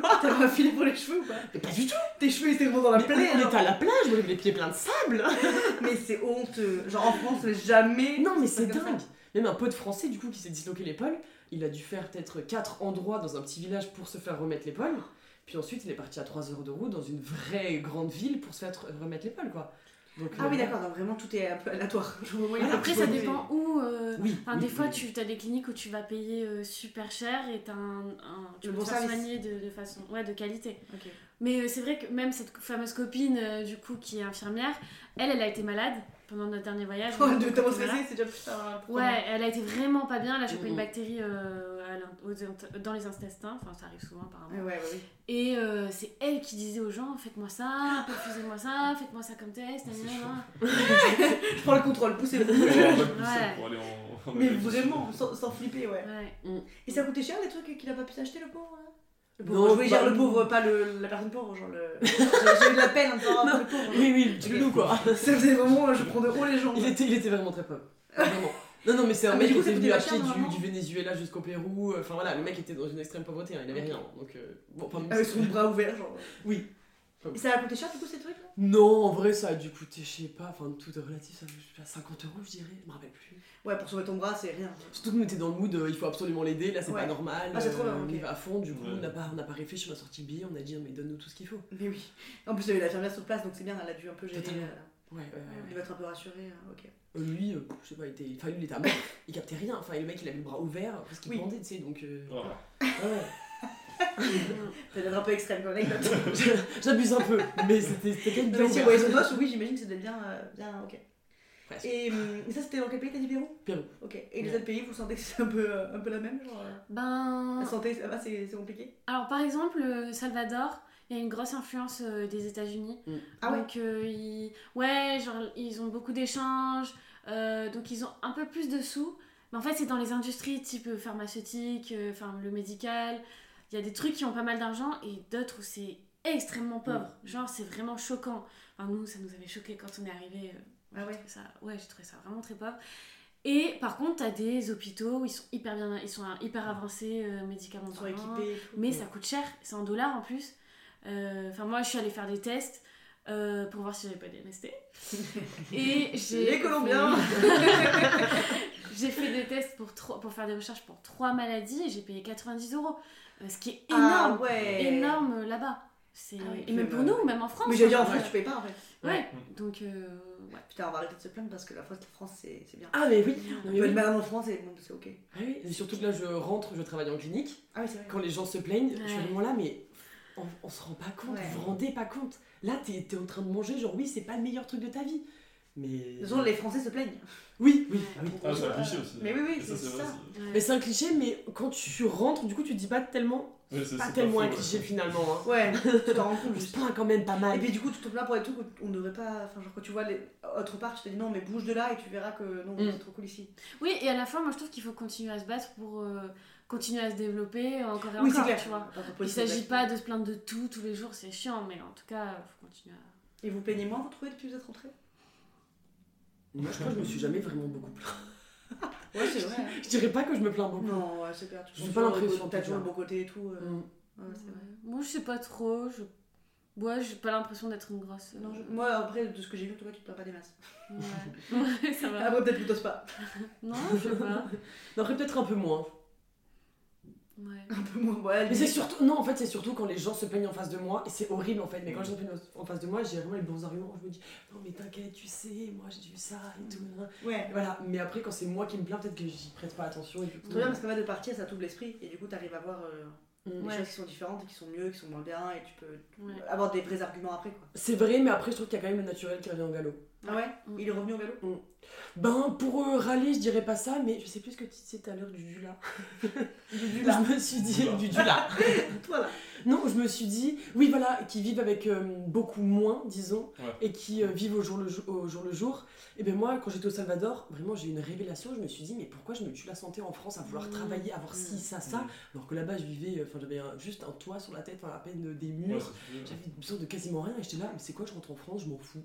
Quoi T'avais un filet pour les cheveux ou pas? Mais pas du tout. Tes cheveux étaient vraiment dans la Mais plaie. on alors. était à la plage, j'avais les pieds pleins de sable. Mais c'est honteux. Genre en France, jamais. non, mais c'est ça. Même un pote français, du coup, qui s'est disloqué l'épaule, il a dû faire peut-être 4 endroits dans un petit village pour se faire remettre l'épaule. Puis ensuite, il est parti à 3 heures de route dans une vraie grande ville pour se faire remettre l'épaule, quoi. Donc, Ah euh, oui, d'accord, donc vraiment tout est un peu aléatoire. Après, de ça dépend où. euh, Oui, des fois, oui. tu as des cliniques où tu vas payer euh, super cher et t'as un, un- tu Le peux bon te faire service. soigner de, de façon ouais, de qualité. Ok. Mais euh, c'est vrai que même cette fameuse copine euh, du coup qui est infirmière, elle, elle a été malade pendant notre dernier voyage. Oh, de stressé, c'est déjà plus tard. Ouais, elle a été vraiment pas bien. Elle a chopé une bactérie euh, dans les intestins. Enfin, ça arrive souvent apparemment. Ouais, ouais, oui. Et euh, c'est elle qui disait aux gens faites-moi ça, perfusez-moi ça, faites-moi ça comme test. Je prends le contrôle, poussez-vous. On va pas le pousser Ouais. pour aller en. en Mais vraiment, sans, sans flipper, ouais. Ouais. Et ça coûtait cher les trucs qu'il a pas pu s'acheter, le pauvre Le Non, pauvre, je dire bah, le pauvre, pas le, la personne pauvre, genre le. J'ai eu de la peine en Non. le pauvre. Oui, oui, le loues, quoi. Ça faisait vraiment, je prends de haut les jambes. Il était, il était vraiment très pauvre. Vraiment. Non, non, mais c'est un Ah, mec du qui était venu cher, du, du Venezuela jusqu'au Pérou. Enfin voilà, le mec était dans une extrême pauvreté, hein, il avait rien. Donc, euh, bon, enfin, Avec son bras ouvert, genre. Oui. Et ça a coûté cher du coup ces trucs là? Non, en vrai, ça a dû coûter, je sais pas, enfin tout est relatif, ça pas, 50 euros, je dirais, je me rappelle plus. Ouais, pour sauver ton bras, c'est rien. Surtout que nous, on était dans le mood, euh, il faut absolument l'aider, là c'est Ouais. pas normal. Ah, c'est trop bien, euh, ok. On y va à fond, du coup, Ouais. on n'a pas, on n'a pas réfléchi, on a sorti le billet, on a dit, mais donne-nous tout ce qu'il faut. Mais oui. En plus, il y avait l'infirmière sur place, donc c'est bien, elle a dû un peu gérer. Euh, Ouais, ouais, ouais. Il ouais. va être un peu rassuré, ok. Euh, lui, euh, je sais pas, il était, enfin, lui, il était à mort, il captait rien, enfin, le mec, il avait le bras ouvert parce qu'il Oui. pendait, tu sais, donc. euh, Voilà. ouais. Ça devient un peu extrême comme anecdote. J'abuse un peu, mais c'était c'était quand même bien Mais si, son os, oui, j'imagine que c'était bien, euh, bien, ok. Presque. Et, hum, et ça, c'était dans quel pays T'as dit Pérou? Pérou. Ok. Et les Ouais. autres pays, vous sentez que c'est un peu, euh, un peu la même genre, euh, Ben. La santé, ça va, c'est c'est compliqué? Alors par exemple, euh, Salvador, il y a une grosse influence euh, des États-Unis. Ah ouais? Donc euh, ils... ouais, genre ils ont beaucoup d'échanges, euh, donc ils ont un peu plus de sous. Mais en fait, c'est dans les industries type euh, pharmaceutique, euh, enfin le médical. Il y a des trucs qui ont pas mal d'argent et d'autres où c'est extrêmement pauvre. Genre c'est vraiment choquant. Enfin, nous, ça nous avait choqué quand on est arrivé. euh, Ah ouais ça, ouais, j'ai trouvé ça vraiment très pauvre. Et par contre, t'as des hôpitaux où ils sont hyper bien, ils sont hyper avancés euh, médicalement Ils sont équipés. Mais ça coûte cher, c'est en dollars en plus. Euh, Enfin, moi, je suis allée faire des tests euh, pour voir si j'avais pas des MST. Et j'ai. Les Colombiens J'ai fait des tests pour, pour faire des recherches pour trois maladies et j'ai payé 90 euros. Euh, Ce qui est Ah énorme, ouais énorme euh, là-bas. C'est... Ah oui, et même pour euh, nous, même en France. Mais j'allais dire en hein. France, tu payes pas en fait. Ouais, donc euh, ouais. Putain, on va arrêter de se plaindre parce que la France, la France c'est c'est bien. Ah, mais oui, On peut être malade en France et bon, c'est ok. Ah oui, et surtout que là, je rentre, je travaille en clinique. Ah oui, c'est vrai. Quand les gens se plaignent, je suis Ouais. vraiment là, mais on, on se rend pas compte, Ouais. vous vous rendez pas compte. Là, t'es es en train de manger, genre oui, c'est pas le meilleur truc de ta vie. Mais. De toute façon, les Français se plaignent. Oui, oui, ah oui. Ah, c'est un cliché aussi. Mais oui, oui, Et ça, c'est c'est ça. c'est- Ouais. Mais c'est un cliché, mais quand tu rentres, du coup, tu te dis pas tellement. Ouais, c'est- Pas c'est tellement faux, un ouais. cliché finalement. Hein. Ouais, tu t'en rends compte juste. plaint quand même pas Et mal. puis du coup, tu te plains pour trucs où on devrait pas. Enfin, genre quand tu vois les... autre part, tu te dis non, mais bouge de là et tu verras que non, Mm. c'est trop cool ici. Oui, et à la fin, moi je trouve qu'il faut continuer à se battre pour euh, continuer à se développer encore et Oui, c'est encore, clair. tu vois. Il s'agit pas de se plaindre de tout tous les jours, c'est chiant, mais en tout cas, faut continuer à. Et vous plaignez moins, vous trouvez, depuis que vous êtes rentrés? Moi, je crois que je me suis jamais vraiment beaucoup plaint. Ouais, c'est vrai. Je dirais pas que je me plains beaucoup. non, ouais, c'est clair. J'ai sens pas l'impression, beau- T'as toujours le bon côté et tout. euh. Mm. Ouais, c'est vrai. Moi je sais pas trop, je. Ouais, j'ai pas l'impression d'être une grosse. euh, Non, je- Moi, après, de ce que j'ai vu, toi, tu te plains pas des masses. Ouais, ouais ça va. Après, peut-être que t'oses pas. Non, je sais pas. Non, après, peut-être un peu moins. Ouais. Un peu moins. Ouais, Mais c'est surtout. Non, en fait, c'est surtout quand les gens se plaignent en face de moi. Et c'est horrible en fait. Mais quand les gens se plaignent en face de moi, j'ai vraiment les bons arguments. Je me dis, non, mais t'inquiète, tu sais, moi j'ai vu ça et tout. Ouais. Et Voilà. Mais après, quand c'est moi qui me plains, peut-être que j'y prête pas attention. Et du coup. C'est trop bien parce qu'en fait, de partir, ça t'ouvre l'esprit et du coup, t'arrives à voir euh, Mm. des choses qui sont différentes et qui sont mieux, qui sont moins bien et tu peux Ouais. avoir des vrais arguments après quoi. C'est vrai, mais après, je trouve qu'il y a quand même le naturel qui revient au galop. Ah ouais Mm. Il est revenu au galop Ben, pour euh, râler, je dirais pas ça, mais je sais plus ce que tu disais tout à l'heure du Dula. Du Je me suis dit, Dula. du Dula. Toi là. Non, je me suis dit, oui, voilà, qui vivent avec euh, beaucoup moins, disons, Ouais. et qui euh, vivent au jour, le jour, au jour le jour. Et bien moi, quand j'étais au Salvador, vraiment, j'ai eu une révélation. Je me suis dit, mais pourquoi je me tue la santé en France à vouloir Mmh. travailler, avoir ci, ça, ça, Mmh. alors que là-bas, je vivais, enfin, j'avais juste un toit sur la tête, à peine des murs. J'avais besoin de quasiment rien, et j'étais là, mais c'est quoi, je rentre en France, je m'en fous.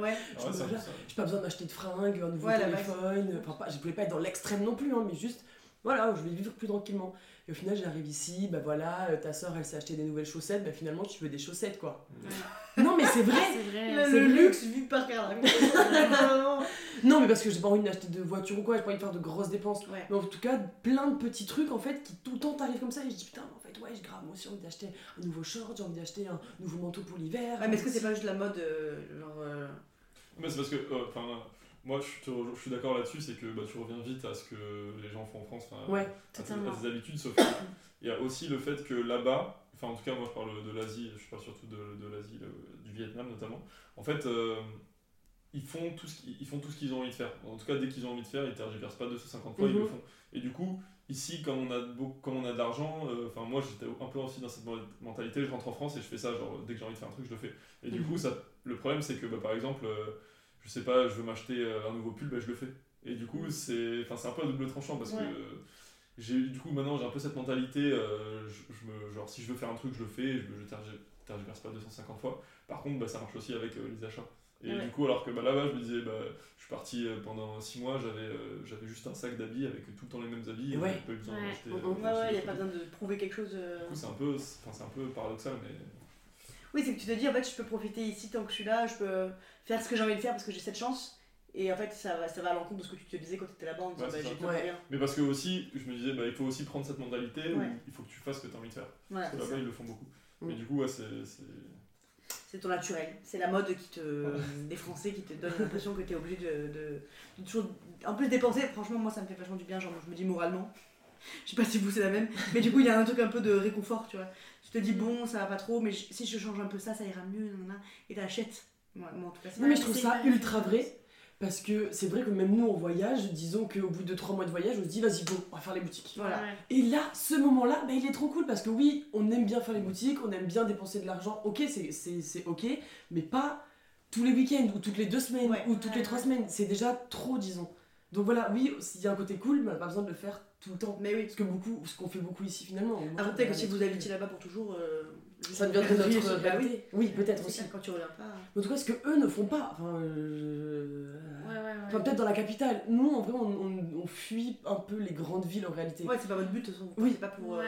Ouais. Ouais. J'ai pas besoin d'acheter de fringues, un nouveau Ouais, téléphone. Enfin, pas, je voulais pas être dans l'extrême non plus, hein, mais juste, voilà, je vais vivre plus tranquillement. Et au final, j'arrive ici, bah voilà, euh, ta soeur, elle s'est acheté des nouvelles chaussettes, bah finalement, tu veux des chaussettes, quoi. non, mais c'est vrai C'est vrai. Le, c'est le vrai. luxe vu par. Non, mais parce que j'ai pas envie d'acheter de voiture ou quoi, j'ai pas envie de faire de grosses dépenses. ouais. Mais en tout cas, plein de petits trucs, en fait, qui tout le temps t'arrivent comme ça, et je dis, putain, en fait, ouais, j'ai grave, moi aussi, j'ai envie d'acheter un nouveau short, j'ai envie d'acheter un nouveau manteau pour l'hiver. Ouais, mais est-ce que c'est pas juste la mode euh, genre euh, Mais c'est parce que, euh, enfin, moi je suis, je d'accord là-dessus, c'est que bah, tu reviens vite à ce que les gens font en France, Ouais, à, tes, totalement. à tes habitudes, sauf il y a aussi le fait que là-bas, enfin en tout cas moi je parle de l'Asie, je parle surtout de, de l'Asie, du Vietnam notamment, en fait euh, ils font tout ce qu'ils ils font tout ce qu'ils ont envie de faire. En tout cas dès qu'ils ont envie de faire, ils tergiversent pas 250 fois, ils le Mhm. font. Et du coup, ici comme on a, beaucoup, comme on a de l'argent, euh, enfin moi j'étais un peu aussi dans cette mentalité, je rentre en France et je fais ça, genre dès que j'ai envie de faire un truc, je le fais. Et du Mhm. coup, ça, le problème c'est que bah, par exemple, euh, je sais pas, je veux m'acheter euh, un nouveau pull, bah, je le fais. Et du coup, c'est enfin, c'est un peu à double tranchant parce Ouais. que j'ai du coup maintenant j'ai un peu cette mentalité, euh, je, je me, genre si je veux faire un truc, je le fais, je, je tergi- tergiverse pas 250 fois. Par contre, bah, ça marche aussi avec les achats. Et Ouais. du coup, alors que bah, là-bas, je me disais, bah, je suis parti euh, pendant 6 mois, j'avais euh, j'avais juste un sac d'habits avec tout le temps les mêmes habits, et Ouais. pas eu besoin Ouais. d'acheter. Euh, Ouais, ouais, des y a pas besoin de prouver quelque chose. euh. Du coup, c'est un, peu, un peu paradoxal, mais. Oui, c'est que tu te dis en fait, je peux profiter ici tant que je suis là, je peux faire ce que j'ai envie de faire parce que j'ai cette chance. Et en fait, ça va, ça va à l'encontre de ce que tu te disais quand tu étais là-bas en disant Ouais, bah, j'ai pas rien. Mais parce que aussi, je me disais, bah, il faut aussi prendre cette mentalité où il faut que tu fasses ce que tu as envie de faire. Parce que là-bas, ils le font beaucoup. Mm. Mais du coup, ouais, c'est. C'est- ton naturel. C'est la mode qui te. des Français qui te donne l'impression que tu es obligé de, de, de toujours. En plus, dépenser, franchement, moi ça me fait vachement du bien. Genre, je me dis moralement. Je sais pas si vous c'est la même. Mais du coup, il y a un truc un peu de réconfort, tu vois. Tu te dis, bon, ça va pas trop, mais je- si je change un peu ça, ça ira mieux. nanana. Et t'achètes. Moi, moi, en tout cas, c'est Non, mais ma- je trouve ça ultra vrai. Parce que c'est vrai que même nous, on voyage, disons qu'au bout de 3 mois de voyage, on se dit, vas-y, go, on va faire les boutiques. Voilà. Ouais. Et là, ce moment-là, bah, il est trop cool parce que oui, on aime bien faire les boutiques, on aime bien dépenser de l'argent, ok, c'est- c'est c'est ok, mais pas tous les week-ends ou toutes les deux semaines Ouais. ou toutes Ouais, les trois semaines. C'est déjà trop, disons. Donc voilà, oui, s'il y a un côté cool, mais on n'a pas besoin de le faire tout le temps. Mais oui. Parce que beaucoup, ce qu'on fait beaucoup ici finalement. peut-être que si vous trucs, habitiez là-bas pour toujours. euh, ça deviendrait notre bah oui. réalité. Oui, peut-être aussi. quand tu reviens pas. Mais en tout cas, ce que eux ne font pas. Enfin, euh, Ouais, ouais, ouais. enfin, peut-être dans la capitale. Nous, en vrai, on, on- on fuit un peu les grandes villes en réalité. Ouais, c'est pas votre but, de toute façon. Oui. C'est pas pour, euh.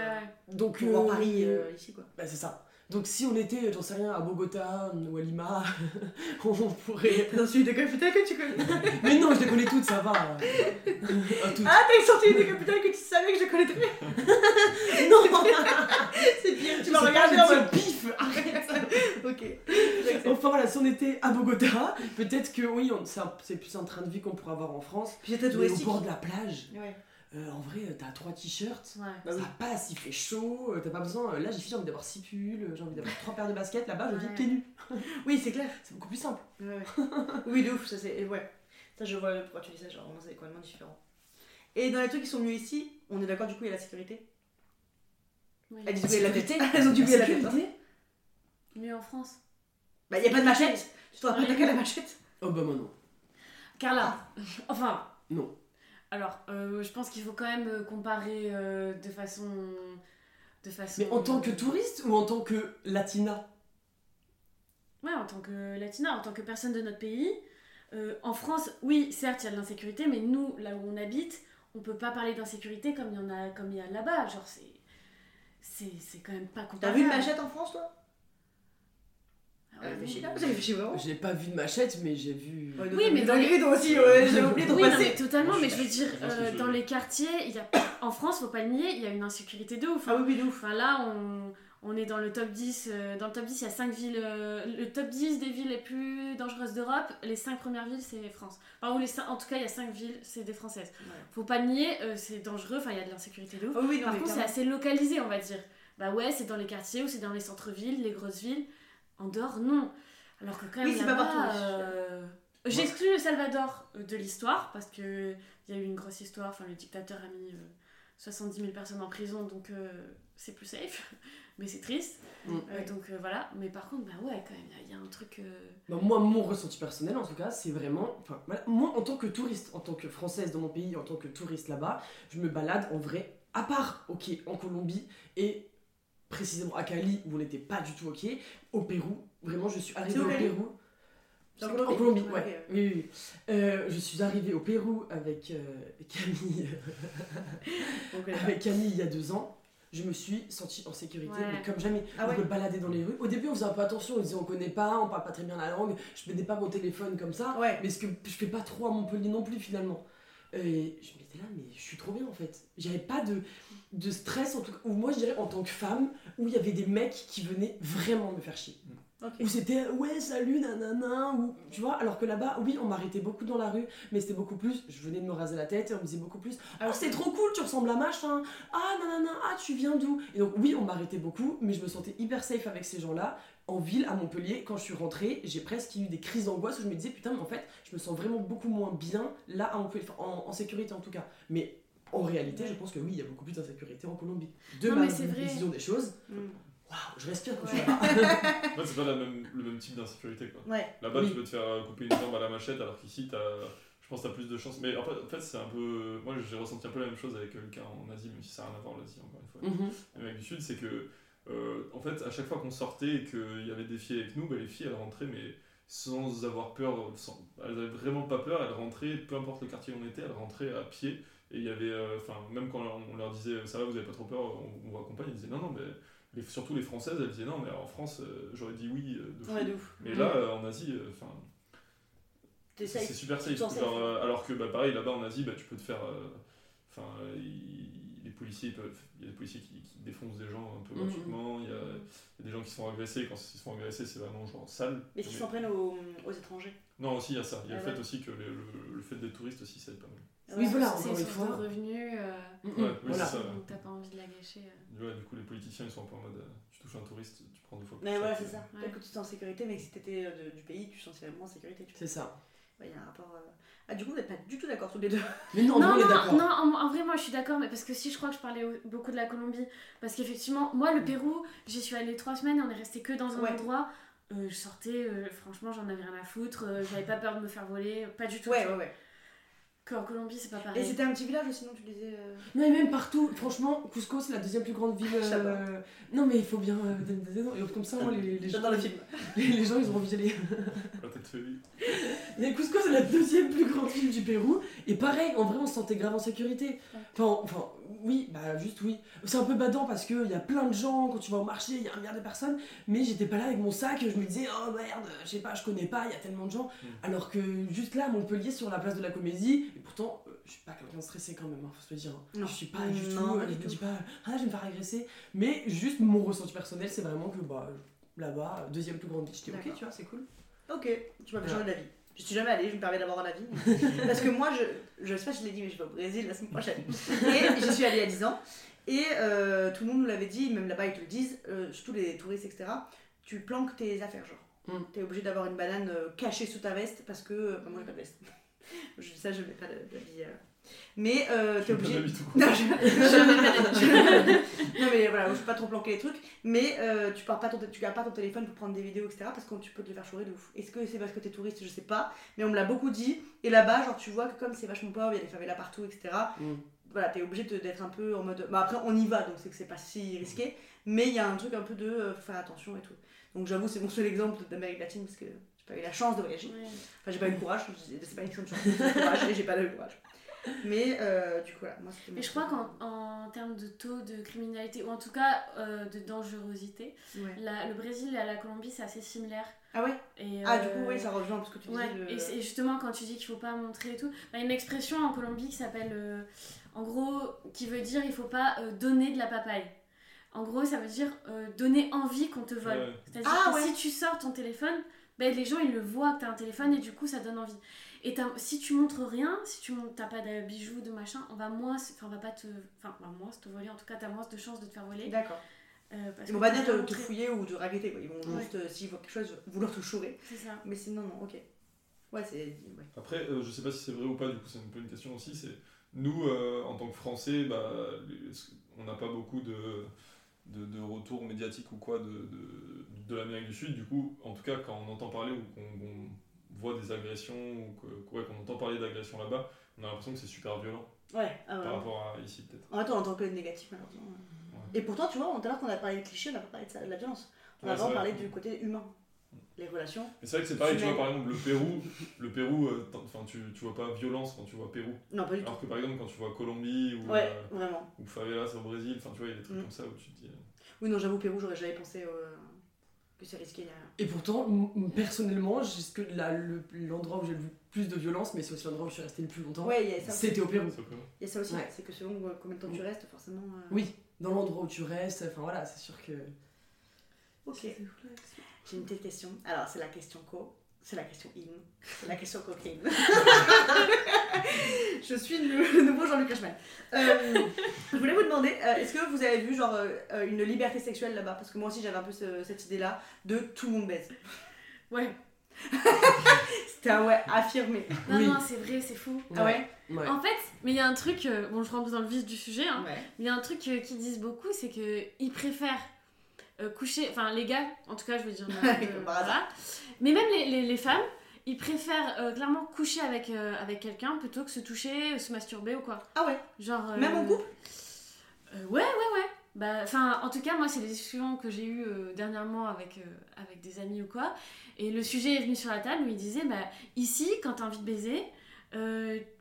Donc, pour voir euh, Paris euh, ici, quoi. Bah, c'est ça. Donc si on était, j'en sais rien, à Bogota ou à Lima, on pourrait... Que tu connais. Mais non, je les connais toutes, ça va. Ah, toutes. Ah, t'as sorti une décapitale que tu savais que je connaîtrais. non C'est bien, tu m'as regardé en mode. pif Arrête Ok. Enfin voilà, si on était à Bogota, peut-être que oui, on- c'est plus un train de vie qu'on pourrait avoir en France. Puis j'étais Mais au touristique. bord de la plage, Ouais. Euh, en vrai, t'as trois t-shirts. Ouais. Bah oui. Ça passe, il fait chaud, euh, t'as pas besoin. euh, Là, j'ai j'ai envie d'avoir six pulls, euh, j'ai envie d'avoir trois paires de baskets. Là-bas, je vis pieds nus. Oui, c'est clair. C'est beaucoup plus simple. Ouais, ouais. oui, de ouf, ça c'est. Ouais. Ça, je vois pourquoi tu dis ça, genre vraiment, c'est complètement différent. Et dans les trucs qui sont mieux ici, on est d'accord, du coup, il y a la sécurité. Oui. Elles disent La tête. sécurité. Elles ont dû La tête. hein. sécurité? Mieux en France. Bah, y a pas de machette. Tu t'en rappelles qu'à la machette? Oh bah moi non. Carla, enfin. Non. Alors, euh, je pense qu'il faut quand même euh, comparer euh, de façon. De façon. Mais en tant que touriste ou en tant que latina? Ouais, en tant que latina, en tant que personne de notre pays. Euh, en France, oui, certes, il y a de l'insécurité, mais nous, là où on habite, on peut pas parler d'insécurité comme il y en a, comme il y a là-bas. Genre, c'est. C'est c'est quand même pas T'as comparable. vu une machette en France, toi? Ah Réfléchis là, j'ai réfléchi vraiment. J'ai pas vu de machette, mais j'ai vu. Ouais, Oui, mais dans les rideaux aussi, ouais, j'ai oublié de Oui, non, repasser. mais totalement, Moi, mais je veux dire, euh, dans les quartiers, il y a... en France, faut pas le nier, il y a une insécurité de ouf. Ah hein. oui, oui, de ouf. Enfin là, on, on est dans le top 10. euh, dans le top 10, il y a 5 villes. euh, le top 10 des villes les plus dangereuses d'Europe, les 5 premières villes, c'est France. Enfin, ou les cinq- en tout cas, il y a 5 villes, c'est des Françaises. Ouais. Faut pas le nier, euh, c'est dangereux, enfin, il y a de l'insécurité de ouf. Ah oui, non, Par contre, c'est assez localisé, on va dire. Bah ouais, c'est dans les quartiers ou c'est dans les centres-villes, les grosses villes. En dehors, non. Alors que quand même, Oui, c'est pas là-bas, partout, euh, J'exclus le Salvador euh, de l'histoire parce que il y a eu une grosse histoire. Enfin, le dictateur a mis euh, 70 000 personnes en prison, donc euh, c'est plus safe. Mais c'est triste. Mm. Euh, donc euh, voilà. Mais par contre, bah ouais, quand même, il y, a- il y a un truc. euh, Bah, moi, mon ressenti personnel, en tout cas, c'est vraiment. Enfin, voilà, moi, en tant que touriste, en tant que française dans mon pays, en tant que touriste là-bas, je me balade en vrai, à part, ok, en Colombie et précisément à Cali où on n'était pas du tout ok, au Pérou. Vraiment, je suis arrivée au Cali Pérou. En Colombie Colombie, Ouais, ouais. ouais. Oui. Euh, je suis arrivée au Pérou avec euh, Camille, avec Camille il y a deux ans. Je me suis sentie en sécurité, Ouais. mais comme jamais. Ah ouais. Je me baladais dans les rues. Au début, on faisait un peu attention. On disait on connaît pas, on parle pas très bien la langue. Je mettais pas mon téléphone comme ça. Ouais. Mais ce que je fais pas trop à Montpellier non plus finalement. Et je m'étais là, mais je suis trop bien en fait. J'avais pas de, de stress, en tout cas, ou moi je dirais en tant que femme, où il y avait des mecs qui venaient vraiment me faire chier. Ok. Où c'était ouais, salut, nanana, ou tu vois, alors que là-bas, oui, on m'arrêtait beaucoup dans la rue, mais c'était beaucoup plus, je venais de me raser la tête et on me disait beaucoup plus, ah, c'est trop cool, tu ressembles à machin, ah, nanana, ah, tu viens d'où? Et donc, oui, on m'arrêtait beaucoup, mais je me sentais hyper safe avec ces gens-là. En ville, à Montpellier, quand je suis rentrée, j'ai presque eu des crises d'angoisse où je me disais, putain, mais en fait, je me sens vraiment beaucoup moins bien là à Montpellier, enfin, en, en sécurité en tout cas. Mais en réalité, je pense que oui, il y a beaucoup plus d'insécurité en Colombie. De Non, ma mais c'est vrai. vision des choses, Mm. waouh, je respire quand Ouais. je suis là-bas. Ouais, c'est pas la même, le même type d'insécurité quoi. Ouais. Là-bas, Oui. tu peux te faire euh, couper une jambe à la machette, alors qu'ici, t'as, je pense que t'as plus de chances. Mais en fait, en fait, c'est un peu. Moi, j'ai ressenti un peu la même chose avec euh, le cas en Asie, même si ça n'a rien à voir l'Asie, encore une fois. L'Amérique du Sud, c'est que, euh, en fait, à chaque fois qu'on sortait et qu'il y avait des filles avec nous, bah, les filles, elles rentraient, mais sans avoir peur, sans- elles avaient vraiment pas peur, elles rentraient, peu importe le quartier où on était, elles rentraient à pied. Et il y avait, euh, enfin, même quand on leur disait ça va, vous avez pas trop peur, on, on vous accompagne, ils disaient non, non, mais les- surtout les Françaises, elles disaient non, mais en France, euh, j'aurais dit oui de fou. Ouais, de ouf. Mais là, en Asie, enfin, c'est super safe. Genre, alors que bah, pareil, là-bas en Asie, bah, tu peux te faire. Enfin, ils- policiers peuvent. Il y a des policiers qui, qui défoncent des gens un peu gratuitement. Il y, a, il y a des gens qui se font agresser. Quand ils se font agresser, c'est vraiment genre sale. Mais Mais- s'en prennent aux, aux étrangers? Non, aussi il y a ça. Il y a Ah le ouais. fait aussi que le, le- le fait d'être touriste aussi, ça aide pas mal. Oui, voilà, c'est une source de revenus. euh. Ouais, oui, voilà. ça. donc t'as pas envie de la gâcher. euh. Ouais, du coup, les politiciens ils sont un peu en mode euh, tu touches un touriste, tu prends deux fois plus Mais voilà, c'est ça. Ouais. Peut-être que tu es en sécurité, mais que si t'étais euh, du pays, tu te sens vraiment en sécurité. C'est ça. Il y a un rapport. euh, Ah, du coup, vous n'êtes pas du tout d'accord tous les deux. Mais non, Non, on est non, d'accord. non, en, en vrai, moi je suis d'accord, mais parce que si je crois que je parlais au- beaucoup de la Colombie, parce qu'effectivement, moi le Pérou, j'y suis allée trois semaines et on est resté que dans un Ouais. endroit. euh, je sortais, euh, franchement, j'en avais rien à foutre, euh, j'avais pas peur de me faire voler, pas du tout. Ouais, ouais, ouais. Qu'en Colombie, c'est pas Et pareil. c'était un petit village aussi, non Tu disais. euh, Non, et même partout, franchement, Cusco c'est la deuxième plus grande ville. Euh, Non, mais il faut bien. euh, donner des noms. Et comme ça, moi, les, les, gens, J'adore le film. les, les gens, ils ont envie d'y aller. Mais Cusco, c'est la deuxième plus grande ville du Pérou. Et pareil, en vrai, on se sentait grave en sécurité. Enfin, enfin oui, bah juste oui. C'est un peu badant parce qu'il y a plein de gens, quand tu vas au marché, il y a un milliard de personnes. Mais j'étais pas là avec mon sac, je me disais, oh merde, je sais pas, je connais pas, il y a tellement de gens. Mm. Alors que juste là, à Montpellier, sur la place de la Comédie, et pourtant, euh, je suis pas quelqu'un de stressé quand même, hein, faut se le dire. hein. Non. Je suis pas du tout, Non, euh, je me dis pas, ah, je vais me faire agresser. Mais juste mon ressenti personnel, c'est vraiment que bah, là-bas, deuxième plus grande ville, j'étais ok, tu vois, c'est cool. Ok, tu m'as Ouais. changé d'avis. Je suis jamais allée, je me permets d'avoir un avis. Parce que moi, je, je sais pas si je l'ai dit, mais je vais au Brésil la semaine prochaine. Et j'y suis allée à 10 ans. Et euh, tout le monde nous l'avait dit, même là-bas ils te le disent, euh, surtout les touristes, etc. Tu planques tes affaires, genre. Mm. T'es obligé d'avoir une banane euh, cachée sous ta veste parce que. moi j'ai pas de veste. je dis ça, je mets pas de- d'habit. euh. Mais euh, t'es obligé. Non, je, mais voilà, je peux pas trop planquer les trucs. Mais euh, tu, pars pas ton, tu gardes pas ton téléphone pour prendre des vidéos, etc. Parce que tu peux te le faire chourer de ouf. Est-ce que c'est parce que t'es touriste? Je sais pas. Mais on me l'a beaucoup dit. Et là-bas, genre, tu vois que comme c'est vachement pauvre, il y a des favelas partout, etc. Mm. Voilà, t'es obligé d'être un peu en mode. Bah après, on y va, donc c'est que c'est pas si risqué. Mais il y a un truc un peu de euh, faut faire attention et tout. Donc j'avoue, c'est mon seul exemple d'Amérique latine parce que j'ai pas eu la chance de voyager. Ouais. Enfin, j'ai pas eu le courage, c'est pas une question de chance, c'est du courage et j'ai pas eu le courage. Mais euh, du coup, voilà, moi c'était Mais je crois qu'en en termes de taux de criminalité, ou en tout cas euh, de dangerosité, Ouais. la- le Brésil et la Colombie, c'est assez similaire. Ah ouais? Et, Ah, euh, du coup, oui, ça rejoint parce que tu disais. Ouais, le- et, justement, quand tu dis qu'il faut pas montrer et tout, bah, il y a une expression en Colombie qui s'appelle, euh, en gros, qui veut dire il faut pas euh, donner de la papaye. En gros, ça veut dire euh, donner envie qu'on te vole. Ouais. C'est-à-dire Ah, que ouais. si tu sors ton téléphone, ben, les gens ils le voient que tu as un téléphone et du coup ça donne envie. Et t'as- si tu montres rien, si tu montres, t'as pas de bijoux, de machin, on va moins, enfin on va pas te, enfin on va moins te voler. En tout cas, t'as moins de chances de te faire voler. D'accord. euh, parce Ils vont pas dire te, te fouiller ou te raqueter, quoi. Ils vont Ouais. juste, euh, s'ils voient quelque chose, vouloir te chourer. C'est ça. Mais sinon, non, ok. Ouais, c'est. Ouais. Après, euh, je sais pas si c'est vrai ou pas, du coup, c'est un peu une question aussi. C'est nous, euh, en tant que Français, bah, on n'a pas beaucoup de, de, de retours médiatiques ou quoi de, de, de l'Amérique du Sud. Du coup, en tout cas, quand on entend parler ou qu'on qu'on voit des agressions ou que- ouais, qu'on entend parler d'agressions là-bas, on a l'impression que c'est super violent Ouais, ah ouais. par rapport à ici, peut-être. En temps, on entend que le négatif, malheureusement. Et pourtant, tu vois, tout à l'heure, quand on a parlé de clichés, on n'a pas parlé de, ça, de la violence. On a vraiment parlé du côté humain. Les relations. Mais c'est vrai que c'est pareil, tu vois, par exemple, le Pérou, le Pérou euh, enfin, tu, tu vois pas violence quand tu vois Pérou. Non, pas du tout. Alors que par exemple, quand tu vois Colombie ou, Ouais, euh, vraiment. ou Favelas au Brésil, enfin, tu vois, il y a des trucs Mm. comme ça où tu te dis. euh, Oui, non, j'avoue, Pérou, j'aurais jamais pensé euh, que c'est risqué. il y a- Et pourtant, personnellement, le- l'endroit où j'ai le vu plus de violence, mais c'est aussi l'endroit où je suis restée le plus longtemps, Ouais, il y a ça aussi. c'était au Pérou. Il y a ça aussi, Ouais. c'est que selon euh, combien de temps tu restes, forcément. euh, Oui, dans l'endroit où tu restes, enfin voilà, c'est sûr que. Ok. J'ai une petite question. Alors, c'est la question co. C'est la question in. C'est la question cocaine. je suis le nouveau Jean-Luc Reichmann. Euh, je voulais vous demander, euh, est-ce que vous avez vu genre euh, une liberté sexuelle là-bas? Parce que moi aussi j'avais un peu ce- cette idée-là de tout le monde baise. Ouais. C'était un ouais affirmé. Non, Oui. non, c'est vrai, c'est fou. Ah ouais, Ouais. En fait, mais il y a un truc, euh, bon, je rentre dans le vif du sujet, hein, Ouais. mais il y a un truc euh, qu'ils disent beaucoup, c'est que ils préfèrent euh, coucher, enfin les gars, en tout cas, je veux dire, euh, voilà. Mais même les, les, les femmes, ils préfèrent euh, clairement coucher avec, euh, avec quelqu'un plutôt que se toucher, se masturber ou quoi. Ah ouais, Genre. euh, même en couple? Ouais, ouais, ouais. Bah, enfin, en tout cas, moi, c'est des discussions que j'ai eues dernièrement avec, avec des amis ou quoi. Et le sujet est venu sur la table où ils disaient, bah, ici, quand t'as envie de baiser,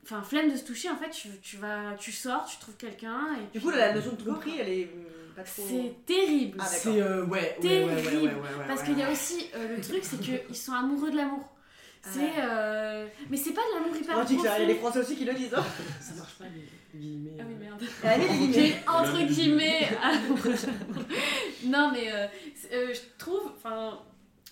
enfin, flemme de se toucher, en fait, tu, tu vas, tu sors, tu trouves quelqu'un. Et Du puis- coup, la notion de tromperie, elle est pas trop. C'est terrible. Ah. C'est euh, ouais, ouais, ouais, ouais, ouais, Terrible. ouais, ouais, Parce ouais, qu'il y a aussi euh, le truc, c'est qu'ils sont amoureux de l'amour. C'est. Ah. euh, Mais c'est pas de l'amour hyper Oh, tu sais il y a des profond. Français aussi qui le disent. Hein. Ça marche pas les guillemets. Ah oui, euh. merde. Elle a mis les guillemets. J'ai entre guillemets amour. Non, mais euh, c'est- euh, je trouve, enfin,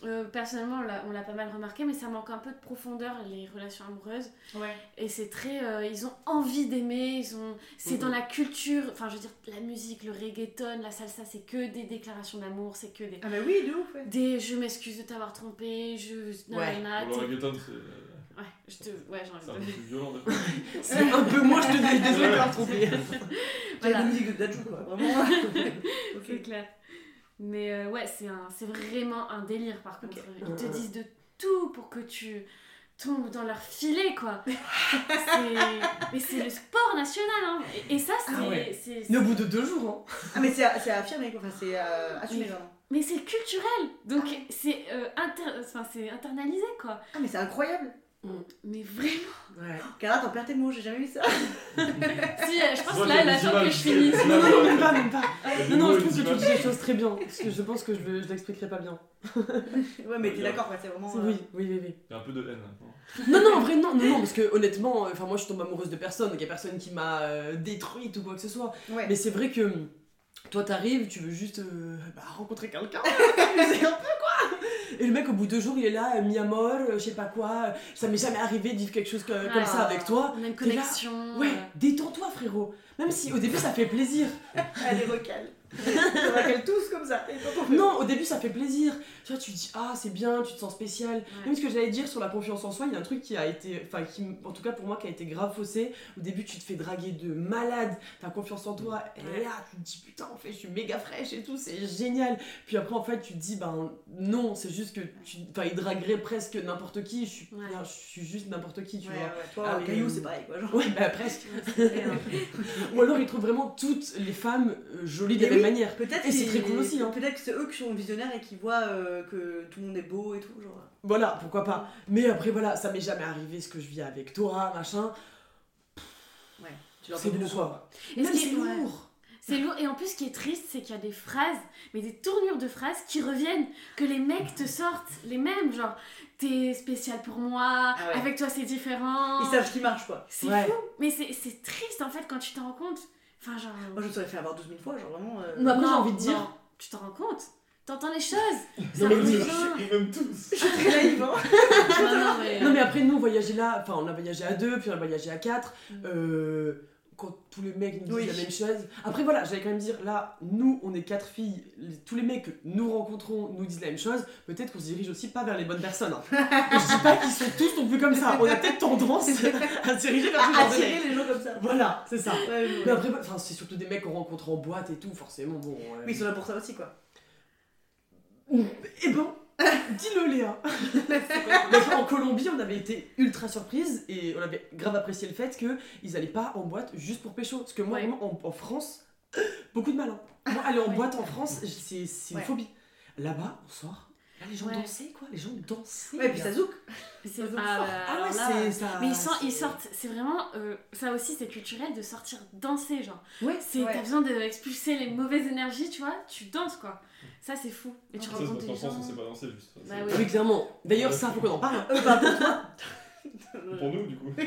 euh, personnellement, on l'a- on l'a pas mal remarqué, mais ça manque un peu de profondeur les relations amoureuses. Ouais. Et c'est très, euh, ils ont envie d'aimer, ils ont, c'est dans la culture, enfin, je veux dire, la musique, le reggaeton, la salsa, c'est que des déclarations d'amour, c'est que des, Ah, mais oui, de ouf, ouais. des, je m'excuse de t'avoir trompé, je, Ouais. nanana, le reggaeton, c'est ouais, je te, ouais, j'ai envie de violent. C'est un peu moi, je te dis, désolé de t'avoir trompé. Voilà. La musique de Dajou, quoi. Vraiment. C'est clair. Mais euh, ouais, c'est un, c'est vraiment un délire par contre. Ok. Ils te disent de tout pour que tu tombes dans leur filet quoi. C'est- Mais c'est le sport national hein. Et, et ça, c'est. Ah ouais. c'est- Mais au bout de deux jours, hein. Ah, mais c'est c'est affirmé, quoi. Enfin, c'est euh, assumé, vraiment. Mais c'est culturel. Donc Ah. c'est euh, inter- enfin, c'est internalisé quoi. Ah, mais c'est incroyable. Mais vraiment. Ouais. Carla, t'en perds tes mots, j'ai jamais vu ça. Si, euh, je pense Moi, là, il attend que je finisse. Non, non, non, même pas, même pas. Non, non, je trouve que tu dis les choses très bien. Parce que je pense que je, le- je l'expliquerai pas bien. Ouais, mais t'es d'accord, quoi. C'est vraiment. C'est- euh, Oui, oui, oui, oui. Il y a un peu de haine maintenant. Non, non, en vrai, non, non, non, parce que honnêtement, euh, enfin, moi je tombe amoureuse de personne, donc il y a personne qui m'a euh, détruite ou quoi que ce soit. Ouais. Mais c'est vrai que Toi, t'arrives, tu veux juste euh, bah, rencontrer quelqu'un, t'amuser un peu quoi. Et le mec, au bout de deux jours, il est là, euh, mi amor, euh, je sais pas quoi. euh, Ça m'est jamais arrivé de vivre quelque chose que- comme Ah. ça avec toi. Là. connexion. Ouais, détends-toi, frérot. Même si au début ça fait plaisir. Elle est vocale. On recale tous comme ça. Et. Non, au début ça fait plaisir. Tu vois, tu te dis ah c'est bien, tu te sens spécial. Ouais. Même ce que j'allais dire sur la confiance en soi, il y a un truc qui a été, enfin qui, en tout cas pour moi qui a été grave faussé. Au début tu te fais draguer de malade, t'as confiance en toi, Ouais. là, tu te dis putain en fait je suis méga fraîche et tout, c'est génial. Puis après en fait tu te dis ben non, c'est juste que tu, enfin il draguerait presque n'importe qui. Je suis, Ouais. je suis juste n'importe qui, tu Ouais, vois. ouais, toi, Ah, mais- cailloux, c'est pareil quoi. Genre. Ouais, bah presque. Ou alors ils trouvent vraiment toutes les femmes euh, jolies de Manière. Peut-être Et c'est très cool aussi, hein. Peut-être que c'est eux qui sont visionnaires et qui voient euh, que tout le monde est beau et tout. Genre. Voilà, pourquoi pas. Mais après, voilà, ça m'est jamais arrivé ce que je vis avec toi, machin. Ouais. Tu leur C'est le quoi. Même c'est ouais. lourd. C'est lourd. Et en plus, ce qui est triste, c'est qu'il y a des phrases, mais des tournures de phrases qui reviennent, que les mecs te sortent les mêmes. Genre, t'es spécial pour moi, Ah ouais. avec toi c'est différent. Ils savent ce qui marche quoi. C'est Ouais. fou. Mais c'est c'est triste en fait quand tu t'en rends compte. Enfin, genre. Moi je me serais fait avoir 12 000 fois, genre vraiment. euh, Non, après, j'ai Non, envie de dire- non, Tu t'en rends compte? T'entends les choses? Non, Ça mais Ils m'aiment tous. Je suis très naïve. Hein. Non, non, mais. Non, mais après, nous, on voyageait là, enfin, on a voyagé à deux, puis on a voyagé à quatre. Mm. Euh, quand tous les mecs nous disent Oui. la même chose. Après, voilà, j'allais quand même dire, là, nous, on est quatre filles, les- tous les mecs que nous rencontrons nous disent la même chose. Peut-être qu'on se dirige aussi pas vers les bonnes personnes. hein. Et je dis pas qu'ils sont tous non plus comme ça. On a peut-être tendance à se diriger vers À attirer les gens comme ça. Voilà, c'est ça. Ouais. Mais après, c'est surtout des mecs qu'on rencontre en boîte et tout, forcément. Bon, Oui, ils sont là pour ça aussi quoi. Eh ben, dis-le Léa. Donc, en Colombie, on avait été ultra surprise et on avait grave apprécié le fait qu'ils allaient pas en boîte juste pour pécho. Parce que moi, Ouais. en, en France, beaucoup de mal. hein. Moi, aller en Ouais. boîte en France, c'est une phobie. Là-bas, on sort. Là, les gens Ouais. dansaient, quoi. Les gens dansaient. Ouais, puis ça zouk. C'est- Ça zouk ah, fort. bah, Ah alors ouais, là, ça. Mais ils, sont- ils c'est- sortent, c'est vraiment, euh, ça aussi c'est culturel de sortir danser, genre. Ouais, C'est, Ouais. T'as besoin d'expulser les mauvaises énergies, tu vois, tu danses quoi. Ça c'est fou. Et tu Ça, c'est rencontres gens. on sait pas danser juste. Bah C'est- oui. Oui, clairement. D'ailleurs, ça, faut qu'on en parle. Euh, bah pour toi. Pour nous, du coup.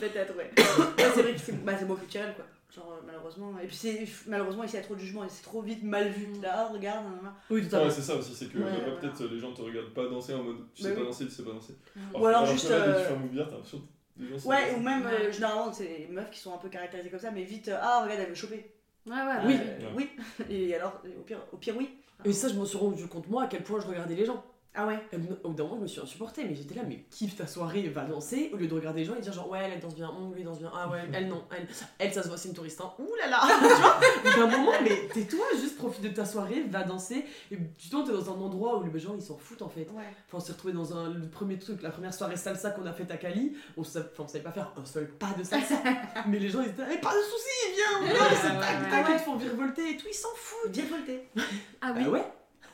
Peut-être, ouais. Ouais, c'est vrai que c'est bah, c'est moins culturel quoi. Genre euh, malheureusement. Et puis c'est malheureusement ici il y a trop de jugements et c'est trop vite mal vu. Mm. Là, oh, regarde. Oui, Ouais, totalement. c'est ça aussi, c'est que Ouais, voilà. peut-être les gens te regardent pas danser en mode tu Bah sais pas oui. danser, tu sais pas danser. Mm. Ou alors juste, là, euh, t'as l'impression que les gens Ouais, ou même euh, généralement c'est les meufs qui sont un peu caractérisées comme ça, mais vite, euh, ah regarde, elle veut choper. Ouais, ouais, Oui. ouais. Euh, oui. Et alors, au pire, au pire oui. Et ça, je me suis rendu compte, moi, à quel point je regardais les gens. Ah ouais. Et Au bout d'un moment, je me suis insupportée, mais j'étais là, mais kiffe ta soirée, va danser, au lieu de regarder les gens et dire genre, ouais, elle, elle danse bien, hum, lui danse bien, ah ouais, elle non, elle, elle ça se voit, c'est une touriste, hein, ouh là là, tu vois Au bout d'un moment, mais tais-toi, juste profite de ta soirée, va danser, et justement, t'es dans un endroit où les gens ils s'en foutent en fait. Ouais. Enfin, on s'est retrouvés dans un, le premier truc, la première soirée salsa qu'on a faite à Cali, on savait, enfin, on savait pas faire un seul pas de salsa, mais les gens ils étaient Eh, pas de soucis, viens, on danse, ouais, tac, tac, ils te font virevolter et tout, ils s'en foutent. Bien volté. Ah oui. Ah ouais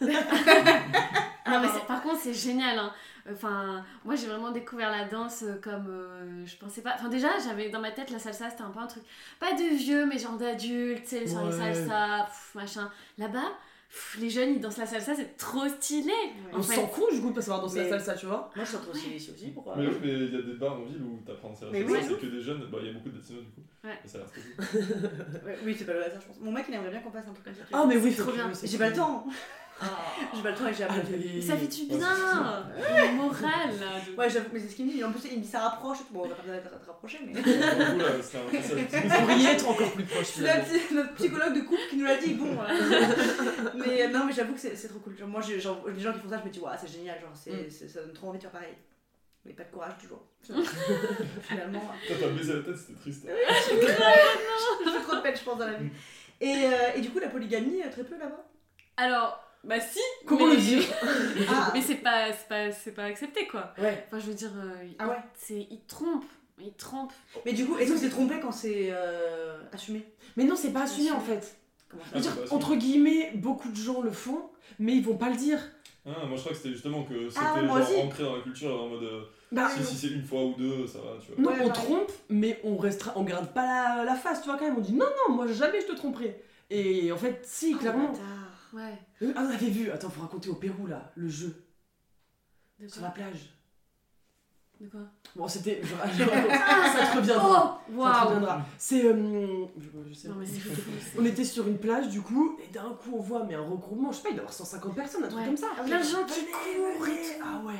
Non, mais par contre, c'est génial. Hein. Enfin, moi j'ai vraiment découvert la danse euh, comme euh, je pensais pas. Enfin, déjà, j'avais dans ma tête la salsa, c'était un peu un truc. Pas de vieux, mais genre d'adultes, tu sais, les soirées Ouais. salsa, pff, machin. Là-bas, les jeunes ils dansent la salsa, c'est trop stylé. On s'en fout du coup de pas savoir danser Mais- la salsa, tu vois Moi je suis rentrée aussi ici aussi pour. euh, Mais oui, mais il y a des bars en ville où t'apprends à danser la Mais salsa, oui. c'est que des jeunes, bah il y a beaucoup de latinos du coup. Ouais. Et ça a l'air cool. ouais, oui, c'est pas le hasard, je pense. Mon mec il aimerait bien qu'on fasse un truc comme ça. Ah, mais oui, C'est trop bien. J'ai pas le temps. J'ai pas le temps et j'ai appris. Ça fait du bien, le moral Ouais, j'avoue, mais c'est ce qu'il me dit. En plus, il me dit ça rapproche. Bon, on va pas rapprocher, mais. Du coup, là, c'était un peu ça. Vous pourriez être encore plus proche notre psychologue de couple qui nous l'a dit. Bon, voilà. mais euh, non, mais j'avoue que c'est c'est trop cool. Genre, moi, les gens qui font ça, je me dis, waouh, c'est génial. Genre, c'est Mm. c'est- ça donne trop envie de faire pareil. Mais pas de courage toujours. Finalement, Toi, t'as baisé la tête, c'était triste. j'ai trop de peine, je pense, dans la vie. Et, euh, et du coup, la polygamie, euh, très peu là-bas? Alors, bah si. Comment mais... le dire Ah, Mais c'est pas, c'est pas, c'est pas accepté quoi. Ouais. Enfin, je veux dire, euh, il- Ah ouais c'est, il trompe. Il trompe. mais du coup, est-ce que c'est trompé quand c'est euh, assumé? Mais non, c'est pas assumé en fait. Dire, Ah, pas entre guillemets, beaucoup de gens le font, mais ils vont pas le dire. Ah, moi je crois que c'était justement que c'était Ah, genre aussi. ancré dans la culture en mode euh, Bah, si, si c'est une fois ou deux, ça va, tu vois. non, Ouais, on trompe, mais on restera, on garde pas la, la face, tu vois, quand même. On dit non, non, moi jamais je te tromperai. Et en fait, si, Oh, clairement. Ouais. Euh, Ah, on avait vu, attends, faut raconter au Pérou là, le jeu, De sur la plage. De quoi? Bon, c'était. je- ça te reviendra. Oh Ça te reviendra. C'est. euh, je- je sais Non, pas. mais. On était sur une plage du coup, et d'un coup on voit mais un regroupement, je sais pas, il doit y avoir 150 personnes, un truc Ouais. comme ça. Plein de gens qui courent et tout. Ah ouais.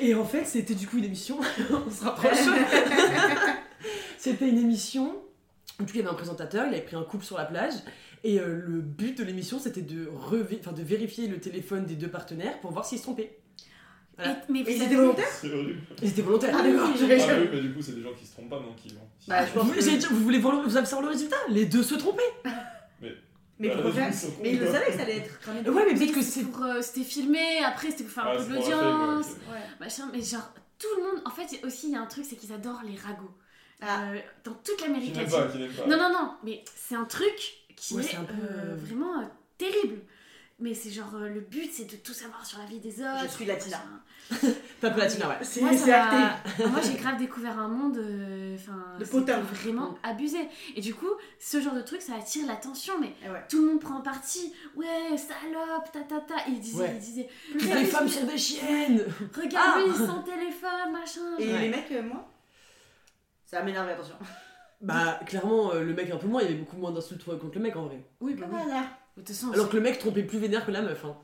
Et en fait, c'était du coup une émission, on se rapproche. c'était une émission, du coup il y avait un présentateur, il avait pris un couple sur la plage, et euh, le but de l'émission c'était de, de vérifier le téléphone des deux partenaires pour voir s'ils se trompaient. Voilà. Et- mais Mais vous c'était avez- volontaire C'est horrible. Ils étaient volontaires. Ah, mais oui, Ah j'avais oui, mais du coup, c'est des gens qui se trompent pas, non Qui vont. Bah, je pense Vous, que- vous voulez voir le, vous avez le résultat Les deux se trompaient. Mais Bah, ils faire cons, Mais ils le savaient que ça allait être cramé. Ouais, mais Mais peut-être que c'est euh, c'était filmé, après c'était pour faire un Ah, peu de l'audience, ouais, machin, mais genre tout le monde, en fait aussi il y a un truc c'est qu'ils adorent les ragots. Ah. Euh, dans toute l'Amérique latine. pas, pas. Non, non, non, mais c'est un truc qui Ouais, est un peu, euh, euh, vraiment euh, terrible. Mais c'est genre euh, le but c'est de tout savoir sur la vie des autres. Je suis latina. T'as peu latina, ouais. C'est acté. Moi j'ai grave découvert un monde euh, enfin potins. vraiment abusé. Et du coup, ce genre de truc ça attire l'attention, mais Eh ouais. tout le monde prend parti. Ouais, salope, ta ta ta. Il disait, Ouais. il disait les femmes sont des chiennes Regarde, Ah. sans téléphone, machin. Et les mecs, euh, moi Ça va m'énerver, attention. Bah, clairement, euh, le mec un peu moins, il y avait beaucoup moins d'insultes contre le mec en vrai. Oui, bah oui. Voilà. De toute façon, Alors que le mec trompait plus vénère que la meuf. Hein.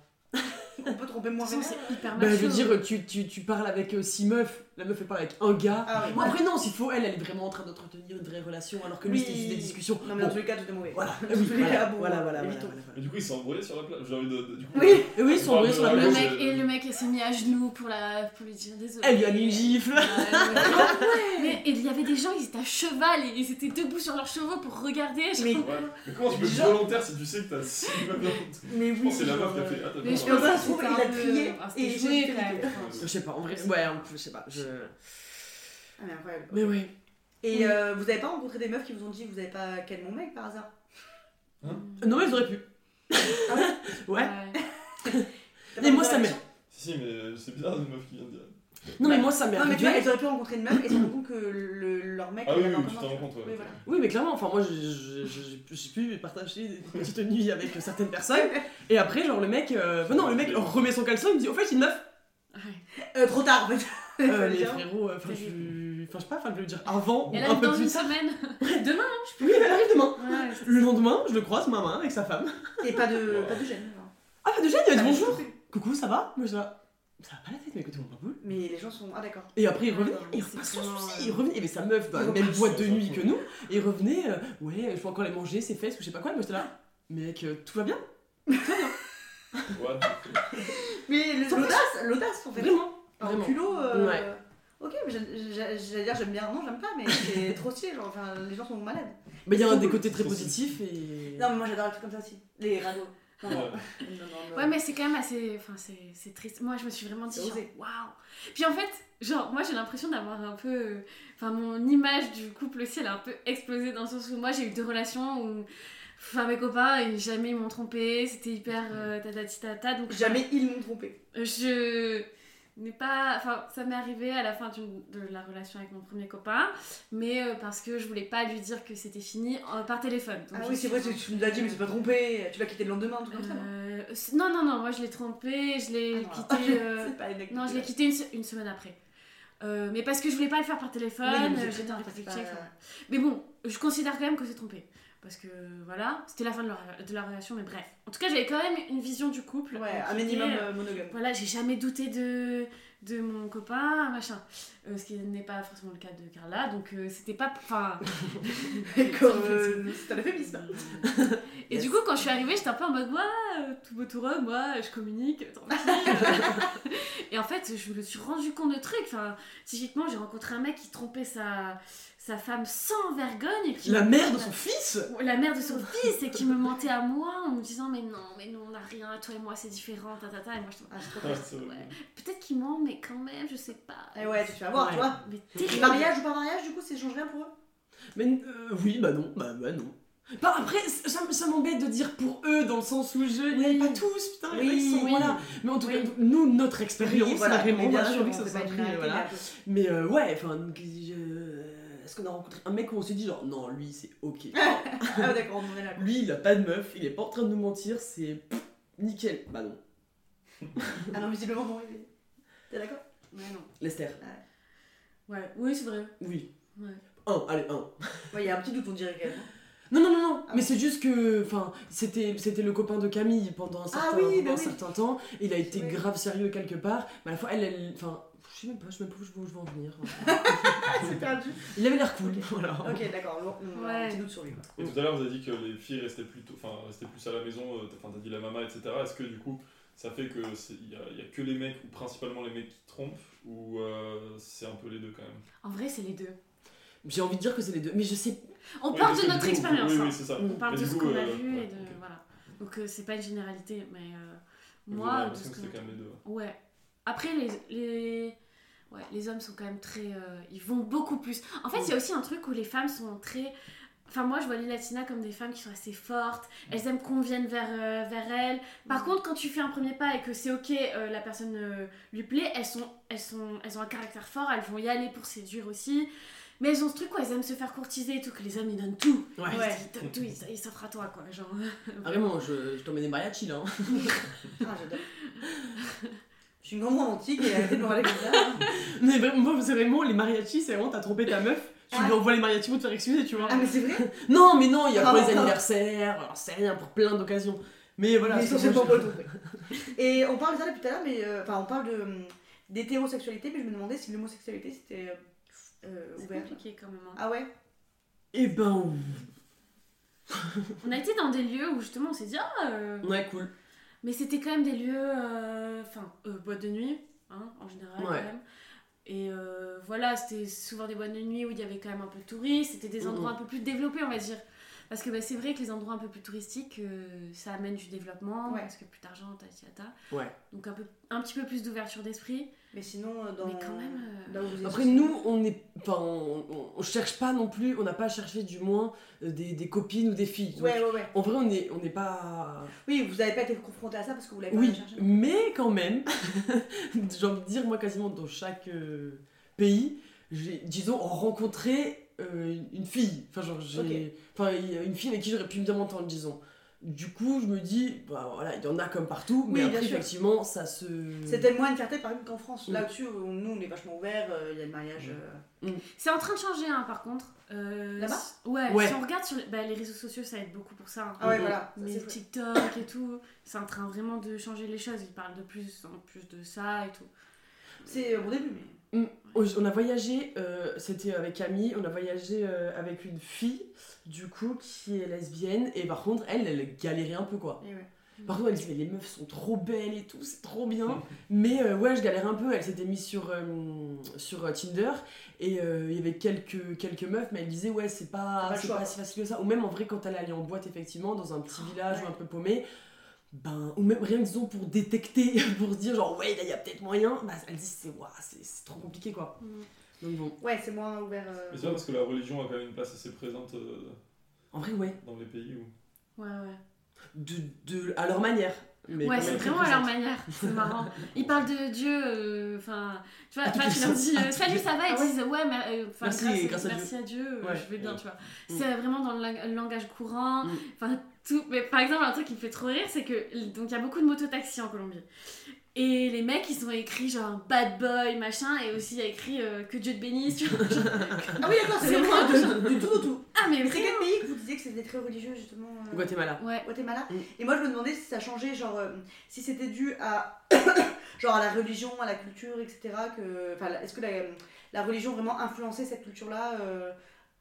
On peut tromper moins vénère. c'est hyper Bah, je veux dire, tu, tu, tu parles avec 6 meufs, la meuf elle parle avec un gars. Ah oui. Bon, après, non, s'il faut, elle, elle est vraiment en train d'entretenir une vraie relation, alors que lui, Oui. c'était juste des discussions. Non, mais Bon, dans tous les cas, tout est mauvais. voilà, Dans oui, tous les voilà, bon, voilà, voilà, voilà, évitons. voilà, voilà. Et du coup, ils sont embrouillés sur la plage. J'ai envie de. de- Du coup, Oui. Et oui, ils sont envoyés sur la le plage. mec, et le mec il s'est mis à genoux pour, la, pour lui dire désolé. Elle lui a mis une gifle. Ouais. Mais il y avait des gens, ils étaient à cheval et ils étaient debout sur leurs chevaux pour regarder. Mais- pas comment tu peux être volontaire si tu sais que t'as 6 meufs dans Mais oui. c'est la meuf qui a fait. Ah, Mais pas je pense il a crié ah, et Je sais pas, en vrai, ouais, je sais pas. Ah, mais incroyable. Mais ouais. Et euh, vous avez pas rencontré des meufs qui vous ont dit vous avez pas quel mon mec par hasard? Non, mais ils auraient pu. Ah ouais? Ouais. Mais pas moi, ça m'est. Si, si, mais c'est bizarre une meuf qui vient de dire. Non, mais moi, ça m'est Non, mais tu vois, elles auraient pu rencontrer une meuf et se rendre compte que le- leur mec. Ah oui, oui, tu t'en rends compte, ouais. Oui, voilà. Oui, mais clairement, enfin, moi, j'ai- pu partager des petites nuits avec certaines personnes. Et après, genre, le mec. euh, bah non, le mec remet son caleçon, il me dit Au fait, une meuf. ouais. Euh, trop tard en fait. Euh, les frérots, euh, enfin, je. Enfin, je sais pas, enfin, je veux dire avant, ou un arrive peu dans plus une tard. semaine. Demain Oui, elle arrive demain. Ouais, Le lendemain, je le croise, maman, avec sa femme. Et pas de, pas de gêne. Ah, pas de gêne, il a dit Ah, bonjour. je- Coucou, ça va? Moi, je dis Ça va pas la tête, mais écoute, on va pas Mais les gens sont. Ah d'accord. Et après, il revenait, non, mais il c'est repasse sans souci, il revenait, il avait sa meuf dans la même boîte de nuit que nous, et il revenait, euh, ouais, je peux encore les manger, ses fesses, ou je sais pas quoi, et moi j'étais là, mec, euh, tout va bien What the fuck. Mais le- l'audace, l'audace en fait. Vraiment, Vraiment. culot. euh, Ouais. Ok, j'allais dire j'aime bien. Non, j'aime pas, mais c'est trop stylé. Genre, enfin, les gens sont malades. Mais il y a un des côtés très positifs, et... Non, mais moi j'adore les trucs comme ça aussi. Les ragots. Non. Ouais. non, non, non. Ouais, mais c'est quand même assez. Enfin, c'est c'est triste. Moi, je me suis vraiment dit, waouh! Puis en fait, genre, moi, j'ai l'impression d'avoir un peu. Enfin, mon image du couple aussi, elle a un peu explosé dans le sens où moi, j'ai eu deux relations où. Enfin, mes copains, et jamais ils m'ont trompé, c'était hyper euh, tatati tata, donc Jamais ils m'ont trompé. je n'ai pas. Enfin, ça m'est arrivé à la fin de la relation avec mon premier copain, mais euh, parce que je voulais pas lui dire que c'était fini euh, par téléphone. Donc, Ah oui, c'est vrai, tu, nous l'as dit, mais c'est pas trompé. Tu l'as quitté le lendemain, truc comme ça. non Euh, non, non, non, moi je l'ai trompé, je l'ai Ah, quitté. pas une non, je l'ai quitté une, se- une semaine après. Mais parce que je voulais pas le faire par téléphone, Oui, j'étais en pas- Mais bon, je considère quand même que c'est trompé. Parce que voilà, c'était la fin de la, de la relation, mais bref. En tout cas, j'avais quand même une vision du couple. Ouais, euh, un minimum était, euh, monogame. Voilà, j'ai jamais douté de, de mon copain, machin. Euh, ce qui n'est pas forcément le cas de Carla, donc euh, c'était pas. Enfin. Comme, euh, c'est un euphémisme. Et Yes. du coup, quand je suis arrivée, j'étais un peu en mode, moi, euh, tout beau tout rond, moi, je communique, tranquille. et en fait, je me suis rendu compte de trucs. Enfin, typiquement, j'ai rencontré un mec qui trompait sa, sa femme sans vergogne. Et qui La mère de son fils? La mère de son fils, et qui me mentait à moi en me disant, mais non, mais nous, on n'a rien, toi et moi, c'est différent, ta, ta, ta. Et moi, je Ah, Ah. Ouais. peut-être qu'il ment, mais quand même, je sais pas. Eh ouais, tu te fais avoir, Ouais. tu vois. Mais Et terrible. mariage ou pas mariage, du coup, ça change rien pour eux? Mais euh, oui, bah non, bah, bah non. Bah, après, ça, ça m'embête de dire pour eux, dans le sens où je... Oui. Pas tous, putain, Oui, sont... oui. Voilà. Mais en tout Oui. cas, nous, notre expérience, Oui, voilà, vraiment, mais bien sûr, que ça soit pris, voilà. mais euh, ouais, enfin, je- est-ce qu'on a rencontré un mec où on s'est dit genre, non, lui, c'est ok. Ah, d'accord, on est là. lui, il a pas de meuf, il est pas en train de nous mentir, c'est nickel. Bah non. Ah non, visiblement, non, il est- T'es d'accord? Ouais, non. Lester. Ouais, oui, c'est vrai. Oui. Ouais. Un, allez, un. Ouais, il y a un petit doute, on dirait quand même. Non, non, non, non, Ah mais c'est juste que, enfin, c'était, c'était le copain de Camille pendant un certain, oui, pendant bah un oui. certain temps. Il a été Ouais. grave sérieux quelque part, mais à la fois, elle, elle enfin, je sais même pas, je sais même pas où je veux, en venir. C'est perdu. Il avait l'air cool, Ok. voilà. Ok, d'accord, on on a un Ouais. petit doute sur lui. Et tout à l'heure, vous avez dit que les filles restaient, plutôt, enfin, restaient plus à la maison, euh, t'as- enfin, t'as dit la maman, etc. Est-ce que du coup, ça fait que il y a, a que les mecs, ou principalement les mecs qui trompent, ou euh, c'est un peu les deux quand même? En vrai, c'est les deux. J'ai envie de dire que c'est les deux, mais je sais. On parle parce de notre du coup, expérience. Oui, hein. oui, c'est ça. On parle de ce qu'on a euh, vu ouais, et de. Voilà. Donc, euh, c'est pas une généralité, mais euh, moi, de l'impression que que- c'était quand même les deux. Ouais. Après, les, les, ouais, les hommes sont quand même très. euh, ils vont beaucoup plus. En fait, il y a aussi un truc où les femmes sont très. Enfin, moi, je vois les latinas comme des femmes qui sont assez fortes. Elles aiment qu'on vienne vers, euh, vers elles. Par contre, quand tu fais un premier pas et que c'est ok, euh, la personne euh, lui plaît, elles, sont, elles, sont, elles ont un caractère fort, elles vont y aller pour séduire aussi. Mais elles ont ce truc, quoi, elles aiment se faire courtiser et tout, que les hommes ils donnent tout. Ouais. Ouais. Ils donnent tout, ils ils s'offrent à toi, quoi. Genre. Ah, vraiment, je, je t'emmène des mariachis là. hein. Ah, j'adore. Je suis une grande romantique et arrêtez de me comme ça. Mais vraiment, moi, c'est vraiment les mariachis, c'est vraiment, t'as trompé ta meuf, tu Ah. lui envoies les mariachis pour te faire excuser, tu vois. Ah, mais c'est vrai? Non, mais non, il y a Ah, pour les d'accord. anniversaires, alors c'est rien, pour plein d'occasions. Mais voilà. Mais c'est pas tout. Et on parle de ça depuis tout à l'heure, mais euh, enfin, on parle de hum, d'hétérosexualité, mais je me demandais si l'homosexualité c'était euh, euh, C'est ouvert. compliqué quand même. hein. Ah ouais? Eh ben, On a été dans des lieux où justement on s'est dit, ah, euh, ouais, cool. Mais c'était quand même des lieux, euh, enfin, euh, boîtes de nuit, hein, en général, Ouais. quand même. Et euh, voilà, c'était souvent des boîtes de nuit où il y avait quand même un peu de touristes, c'était des endroits un peu plus développés, on va dire. Parce que bah, c'est vrai que les endroits un peu plus touristiques, euh, ça amène du développement, Ouais. parce que plus d'argent. Ouais. Donc un, peu, un petit peu plus d'ouverture d'esprit. Mais sinon, euh, dans. Mais quand même, euh, là où vous êtes Après, nous, on est. Enfin, on, cherche pas non plus, on n'a pas cherché du moins euh, des, des copines ou des filles. Donc, Ouais, ouais, ouais. En vrai, on n'est on n'est pas. Oui, vous avez pas été confronté à ça parce que vous l'avez pas Oui, cherché. mais quand même, j'ai envie de dire, moi, quasiment dans chaque euh, pays, j'ai, disons, rencontré euh, une- fille. Enfin, genre, j'ai. Enfin, une fille avec qui j'aurais pu bien m'entendre, disons. Du coup, je me dis, bah voilà, il y en a comme partout, mais Oui, après, effectivement, ça se. C'était moins une fierté par exemple qu'en France. Mm. Là-dessus, nous on est vachement ouverts, euh, il y a le mariage. euh, C'est en train de changer, hein, par contre. Euh, Là-bas ouais, Ouais. si on regarde sur les, bah, les réseaux sociaux, ça aide beaucoup pour ça. hein. Ah ouais, voilà. ça, Mais. TikTok et tout, c'est en train vraiment de changer les choses. Ils parlent de plus en plus de ça et tout. C'est au début, mais. On a voyagé, euh, c'était avec Camille, on a voyagé euh, avec une fille, du coup, qui est lesbienne, et par contre, elle, elle galérait un peu, quoi. et ouais. Par contre, elle disait, les meufs sont trop belles et tout, c'est trop bien. Mais euh, ouais, je galère un peu, elle s'était mise sur, euh, sur Tinder, et euh, il y avait quelques, quelques meufs, mais elle disait, ouais, c'est pas, Pas pas si facile que ça. Ou même en vrai, quand elle allait en boîte, effectivement, dans un petit village ouais. ou un peu paumé, ben, ou même rien que disons pour détecter, pour se dire, genre, ouais, là, il y a peut-être moyen, bah, elle dit, c'est c'est c'est trop compliqué, quoi. Donc bon, Ouais, c'est moins ouvert. euh, Mais c'est vrai parce que la religion a quand même une place assez présente euh, en vrai, ouais, dans les pays où. Ouais, ouais. de, de, à leur manière. Mais ouais, c'est vraiment à leur manière. C'est marrant. Ils parlent de Dieu, euh, enfin. tu vois, enfin, les tu leur dis euh, toutes salut, ça va? Ils Ah ouais disent ouais, mais, euh, enfin, Merci, grâce, grâce à merci à Dieu, Ouais. je vais bien, Ouais. tu vois. Mm. C'est vraiment dans le lang- langage courant. Mm. Tout. Mais par exemple, un truc qui me fait trop rire, c'est que. Donc, il y a beaucoup de mototaxis en Colombie. Et les mecs, ils ont écrit genre bad boy, machin, et aussi il y a écrit euh, que Dieu te bénisse, tu vois. genre. Ah oui, d'accord, c'est moi. de- du tout au tout. Ah, mais Mais c'est quel pays que vous disiez que c'était très religieux justement euh, Guatemala. Ouais. Guatemala. Mm. Et moi je me demandais si ça changeait, genre euh, si c'était dû à genre à la religion, à la culture, etc. Que, enfin, est-ce que la, la religion vraiment influencé cette culture-là euh,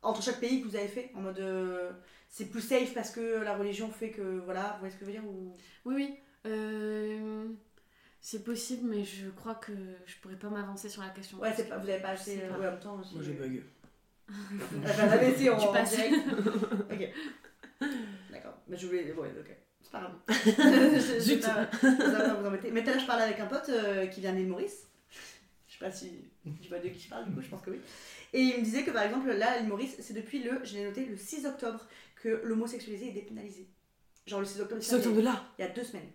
entre chaque pays que vous avez fait en mode euh, c'est plus safe parce que la religion fait que voilà, vous voyez ce que je veux dire ou... Oui, oui. Euh, c'est possible, mais je crois que je pourrais pas m'avancer sur la question. Ouais, c'est pas, vous avez pas euh, pas- ouais, en même temps aussi. Moi j'ai bug. Ah, bah, la laisser en, Tu en passes. direct. ok. D'accord. Mais je voulais. Ouais, ok. C'est pas grave. Je- je- Zut. Pas vous embêter. Mais tout à l'heure, je parlais avec un pote euh, qui vient d'île Maurice. Je sais pas si tu vois de qui je parle, du coup, je pense que oui. Et il me disait que par exemple, là, l'île Maurice, c'est depuis le, je l'ai noté, le 6 octobre que l'homosexualité est dépénalisée. Genre le 6 octobre, C'est autour de là. il y a deux semaines.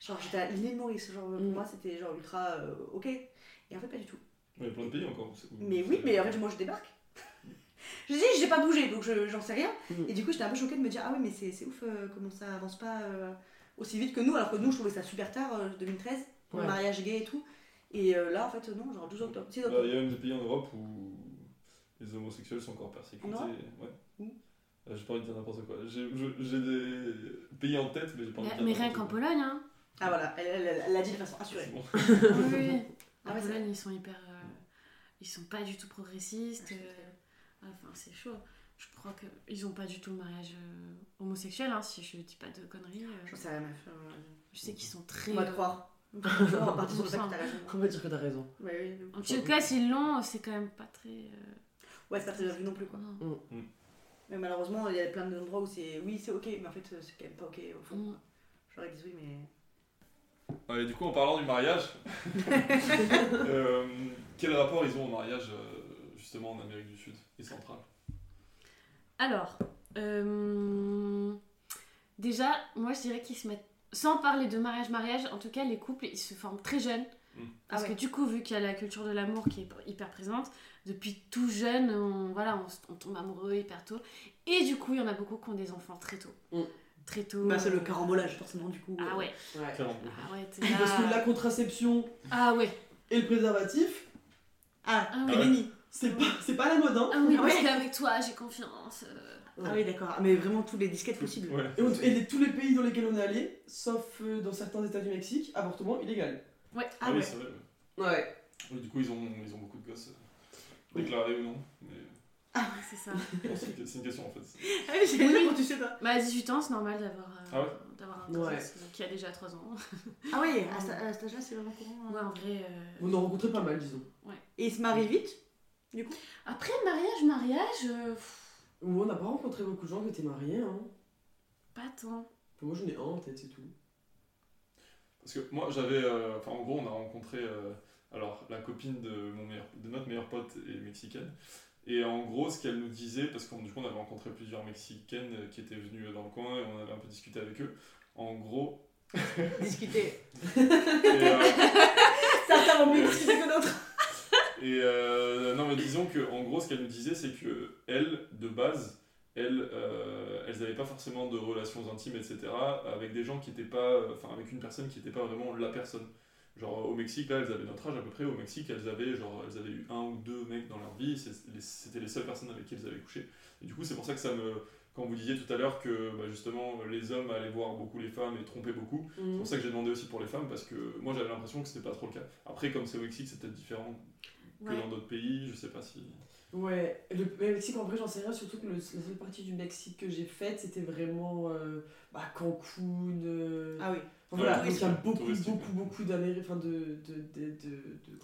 Genre j'étais à l'île Maurice, genre pour Mm. moi c'était genre ultra euh, ok. Et en fait, pas du tout. Il y a plein de pays encore. Mais oui, mais en fait, moi je débarque. Je dis, j'ai pas bougé, donc je- j'en sais rien. Mhm. Et du coup, j'étais un peu choquée de me dire, ah oui, mais c'est c'est ouf euh, comment ça avance pas euh, aussi vite que nous, alors que nous, je trouvais ça super tard, euh, 2013, pour le mariage gay et tout. Et euh, là, en fait, non, genre 12 octobre. 6 Bah, octobre. Il y a même des pays en Europe où les homosexuels sont encore persécutés. En ouais. J'ai pas envie de dire n'importe quoi. J'ai des pays en tête, mais j'ai pas envie de dire mais rien qu'en. Pologne, hein. Ah voilà, elle, l'a dit de façon assurée. bon. oui, oui. Ah En ouais, c'est Pologne, ils sont hyper. euh, ils sont pas du tout progressistes. euh, enfin, c'est chaud. Je crois qu'ils ont pas du tout le mariage euh, homosexuel, hein, si je dis pas de conneries. euh. Je sais rien, euh, je sais qu'ils sont très. On va te euh, croire. On va dire que t'as raison? Ouais, oui. En tout cas, s'ils l'ont, c'est quand même pas très. euh, Ouais, c'est pas très bien vu non plus, quoi. non. Mais malheureusement, il y a plein d'endroits où c'est oui, c'est ok, mais en fait, c'est quand même pas ok au fond. Mm. J'aurais dit oui, mais. Ouais, du coup, en parlant du mariage, euh, quel rapport ils ont au mariage euh, justement en Amérique du Sud et centrale? Alors, euh, déjà, moi je dirais qu'ils se mettent. Sans parler de mariage-mariage, en tout cas, les couples, ils se forment très jeunes. Mm. Parce Ah ouais. que du coup, vu qu'il y a la culture de l'amour qui est hyper présente, depuis tout jeune, on, voilà, on, tombe amoureux hyper tôt. Et du coup, il y en a beaucoup qui ont des enfants très tôt. Mm. Très tôt. Bah, c'est le euh, carambolage, forcément, du coup. Ah ouais. Ouais. Ah ouais, Parce que la contraception Ah ouais. et le préservatif, Ah, Ah c'est pas, c'est pas la mode, hein. Ah oui, parce ouais. qu'avec toi, j'ai confiance. euh. Ah oui, d'accord. Ah, Mais vraiment tous les disquettes possibles. Ouais. Et, on- et les- tous les pays dans lesquels on est allé, sauf euh, dans certains états du Mexique, avortement illégal. Ah, Ah oui, ouais. c'est vrai. ouais. Ouais. Oui, du coup, ils ont, ils ont beaucoup de gosses. euh, Déclarés ou non. Mais C'est ça. non, c'est une, c'est une question en fait. Ah oui, j'ai Oui. comment tu sais toi Bah, à 18 ans, c'est normal d'avoir euh, Ah ouais d'avoir un Ouais. gosse, euh, qui a déjà 3 ans. Ah oui, à cet à cet âge-là, c'est vraiment courant. Ouais, hein. en vrai. euh, On en rencontrait pas mal, disons. Et ils se marient vite Après, mariage, mariage, euh, Ou on n'a pas rencontré beaucoup de gens qui étaient mariés, hein. pas tant. Moi j'en ai un en tête, c'est tout. Parce que moi, j'avais. euh, Enfin, en gros, on a rencontré. euh, alors, la copine de, mon meilleur, de notre meilleur pote est mexicaine. Et en gros, ce qu'elle nous disait, parce qu'on du coup, on avait rencontré plusieurs mexicaines euh, qui étaient venues dans le coin et on avait un peu discuté avec eux. En gros. Discuter. euh, Certains vont mieux discuter que d'autres. Et euh, non, mais disons que en gros, ce qu'elle nous disait, c'est que elles, de base, elles, euh, elles n'avaient pas forcément de relations intimes, etc., avec des gens qui étaient pas, enfin, avec une personne qui n'était pas vraiment la personne. Genre au Mexique, là, elles avaient notre âge à peu près. Au Mexique, elles avaient genre, elles avaient eu un ou deux mecs dans leur vie. C'était les seules personnes avec qui elles avaient couché. Et du coup, c'est pour ça que ça me, quand vous disiez tout à l'heure que bah, justement les hommes allaient voir beaucoup les femmes et trompaient beaucoup, c'est pour ça que j'ai demandé aussi pour les femmes parce que moi j'avais l'impression que c'était pas trop le cas. Après, comme c'est au Mexique, c'est peut-être différent que Ouais. dans d'autres pays, je sais pas si. Ouais, le le Mexique en vrai j'en sais rien, surtout que le- la seule partie du Mexique que j'ai faite c'était vraiment euh, bah, Cancun. euh, Ah oui. enfin, voilà, Ouais, donc il y a beaucoup, touristique. beaucoup, beaucoup d'Amérique, enfin de. de, de, de,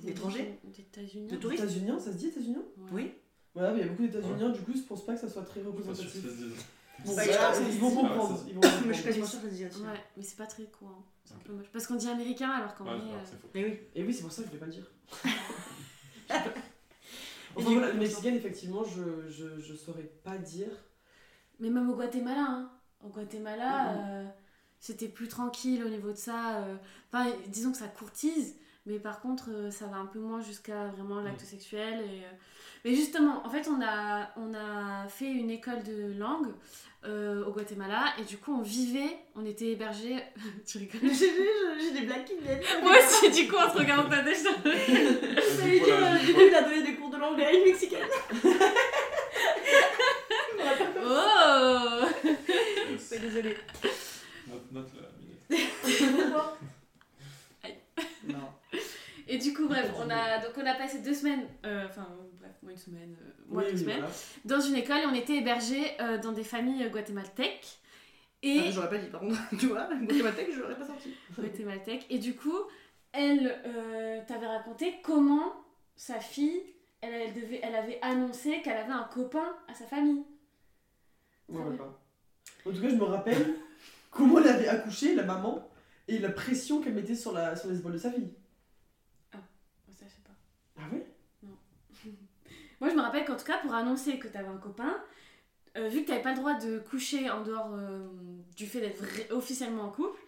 de- D'étrangers D'états-Unis. De touristes États-Uniens, ça se dit États-Uniens Ouais. Oui. Voilà, mais il y a beaucoup d'États-Uniens, du coup je pense pas que ça soit très représentatif. Bon, Bah, voilà, ils vont Ah, comprendre. Mais je suis comprendre. quasiment sûre que ça se dit aussi. Ouais, mais c'est pas très courant. C'est un Ok. peu moche. Parce qu'on dit américain alors qu'en vrai. euh. Mais oui. Et oui, c'est pour ça que je vais pas le dire. Enfin voilà, le mexicaine, effectivement, je, je, je saurais pas dire. Mais même au Guatemala, hein. Au Guatemala, euh, c'était plus tranquille au niveau de ça. euh. Enfin, disons que ça courtise, mais par contre, euh, ça va un peu moins jusqu'à vraiment l'acte Mhm. sexuel. Et, euh, Mais justement, en fait, on a, on a fait une école de langue euh, au Guatemala, et du coup, on vivait, on était hébergés. tu rigoles J'ai des blagues qui viennent. Moi aussi, du coup, on se regarde pas déjà. Ça veut Du coup, dire, il a donné des cours de langue à une mexicaine. Oh Yes. Désolée. Note, note la minute. Non. Et du coup, bref, on a, donc on a passé deux semaines, euh, enfin, bref, moi une semaine, euh, moi Oui, deux semaines, voilà. dans une école et on était hébergés euh, dans des familles guatémaltèques. Et, Ah, J'aurais pas dit, par contre. Tu vois, Guatémaltèque, je l'aurais pas sorti. guatémaltèques. et du coup, elle euh, t'avait raconté comment sa fille, elle, elle, devait, elle avait annoncé qu'elle avait un copain à sa famille. Ouais, bien. d'accord. En tout cas, je me rappelle comment elle avait accouché, la maman, et la pression qu'elle mettait sur, la, sur les épaules de sa fille. Ça, je sais pas. Ah ouais Moi, je me rappelle qu'en tout cas, pour annoncer que t'avais un copain, euh, vu que t'avais pas le droit de coucher en dehors euh, du fait d'être vrai- officiellement en couple,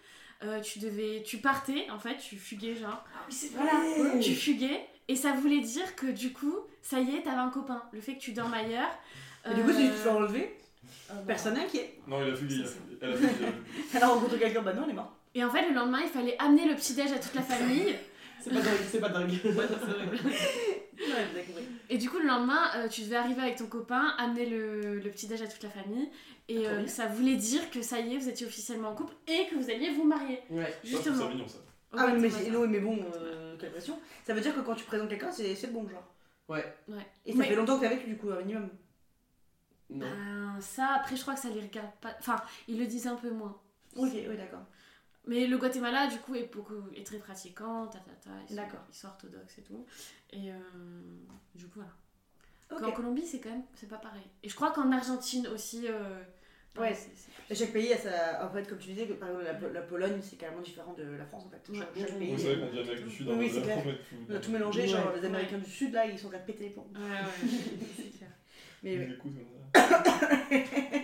euh, tu devais, tu partais en fait, tu fuguais genre. Ah oui, c'est Voilà, tu fuguais et ça voulait dire que du coup, ça y est, t'avais un copain. Le fait que tu dormes ailleurs. Et du coup, si tu te fais enlever, euh, bah, personne n'est inquiet. Non, il a fugué. Elle a fugué. Elle a rencontré quelqu'un, bah non, elle est morte. Et en fait, le lendemain, il fallait amener le petit-déj à toute la famille. C'est pas dingue, c'est pas dingue. Ouais, c'est horrible. Ouais, vous avez compris. Et du coup, le lendemain, euh, tu devais arriver avec ton copain, amener le, le petit-déj à toute la famille. Et Trop euh, ça voulait dire que ça y est, vous étiez officiellement en couple et que vous alliez vous marier. Ouais. Justement. ça mignon ça. Ah, Ouais, mais, non, mais bon, euh, quelle pression. Ça veut dire que quand tu présentes quelqu'un, c'est c'est le bon genre. Ouais. ça. Ouais. Et ça Mais- fait longtemps que t'es avec lui, du coup, un minimum. Non. Ben, ça, après, je crois que ça les regarde pas. Enfin, ils le disent un peu moins. Ok, oui, d'accord. Mais le Guatemala, du coup, est, beaucoup, est très pratiquant, ta, ta, ta, ils, sont, D'accord. ils sont orthodoxes et tout. Et euh, du coup, voilà. En Colombie, c'est quand même, c'est pas pareil. Et je crois qu'en Argentine aussi, euh, Ouais. c'est- c'est- Et Chaque pays a sa. En fait, comme tu disais, par exemple, la, Po- la Pologne, c'est carrément différent de la France en fait. Ouais. Chaque, pays. Oui, c'est vrai qu'on dit Amérique du Sud, Oui, hein, c'est clair. On a tout mélangé, Ouais. genre les Américains du Sud là, ils sont en train de péter les plombs. Ouais, ouais, c'est clair. Mais Ils ouais. écoutent comme ça.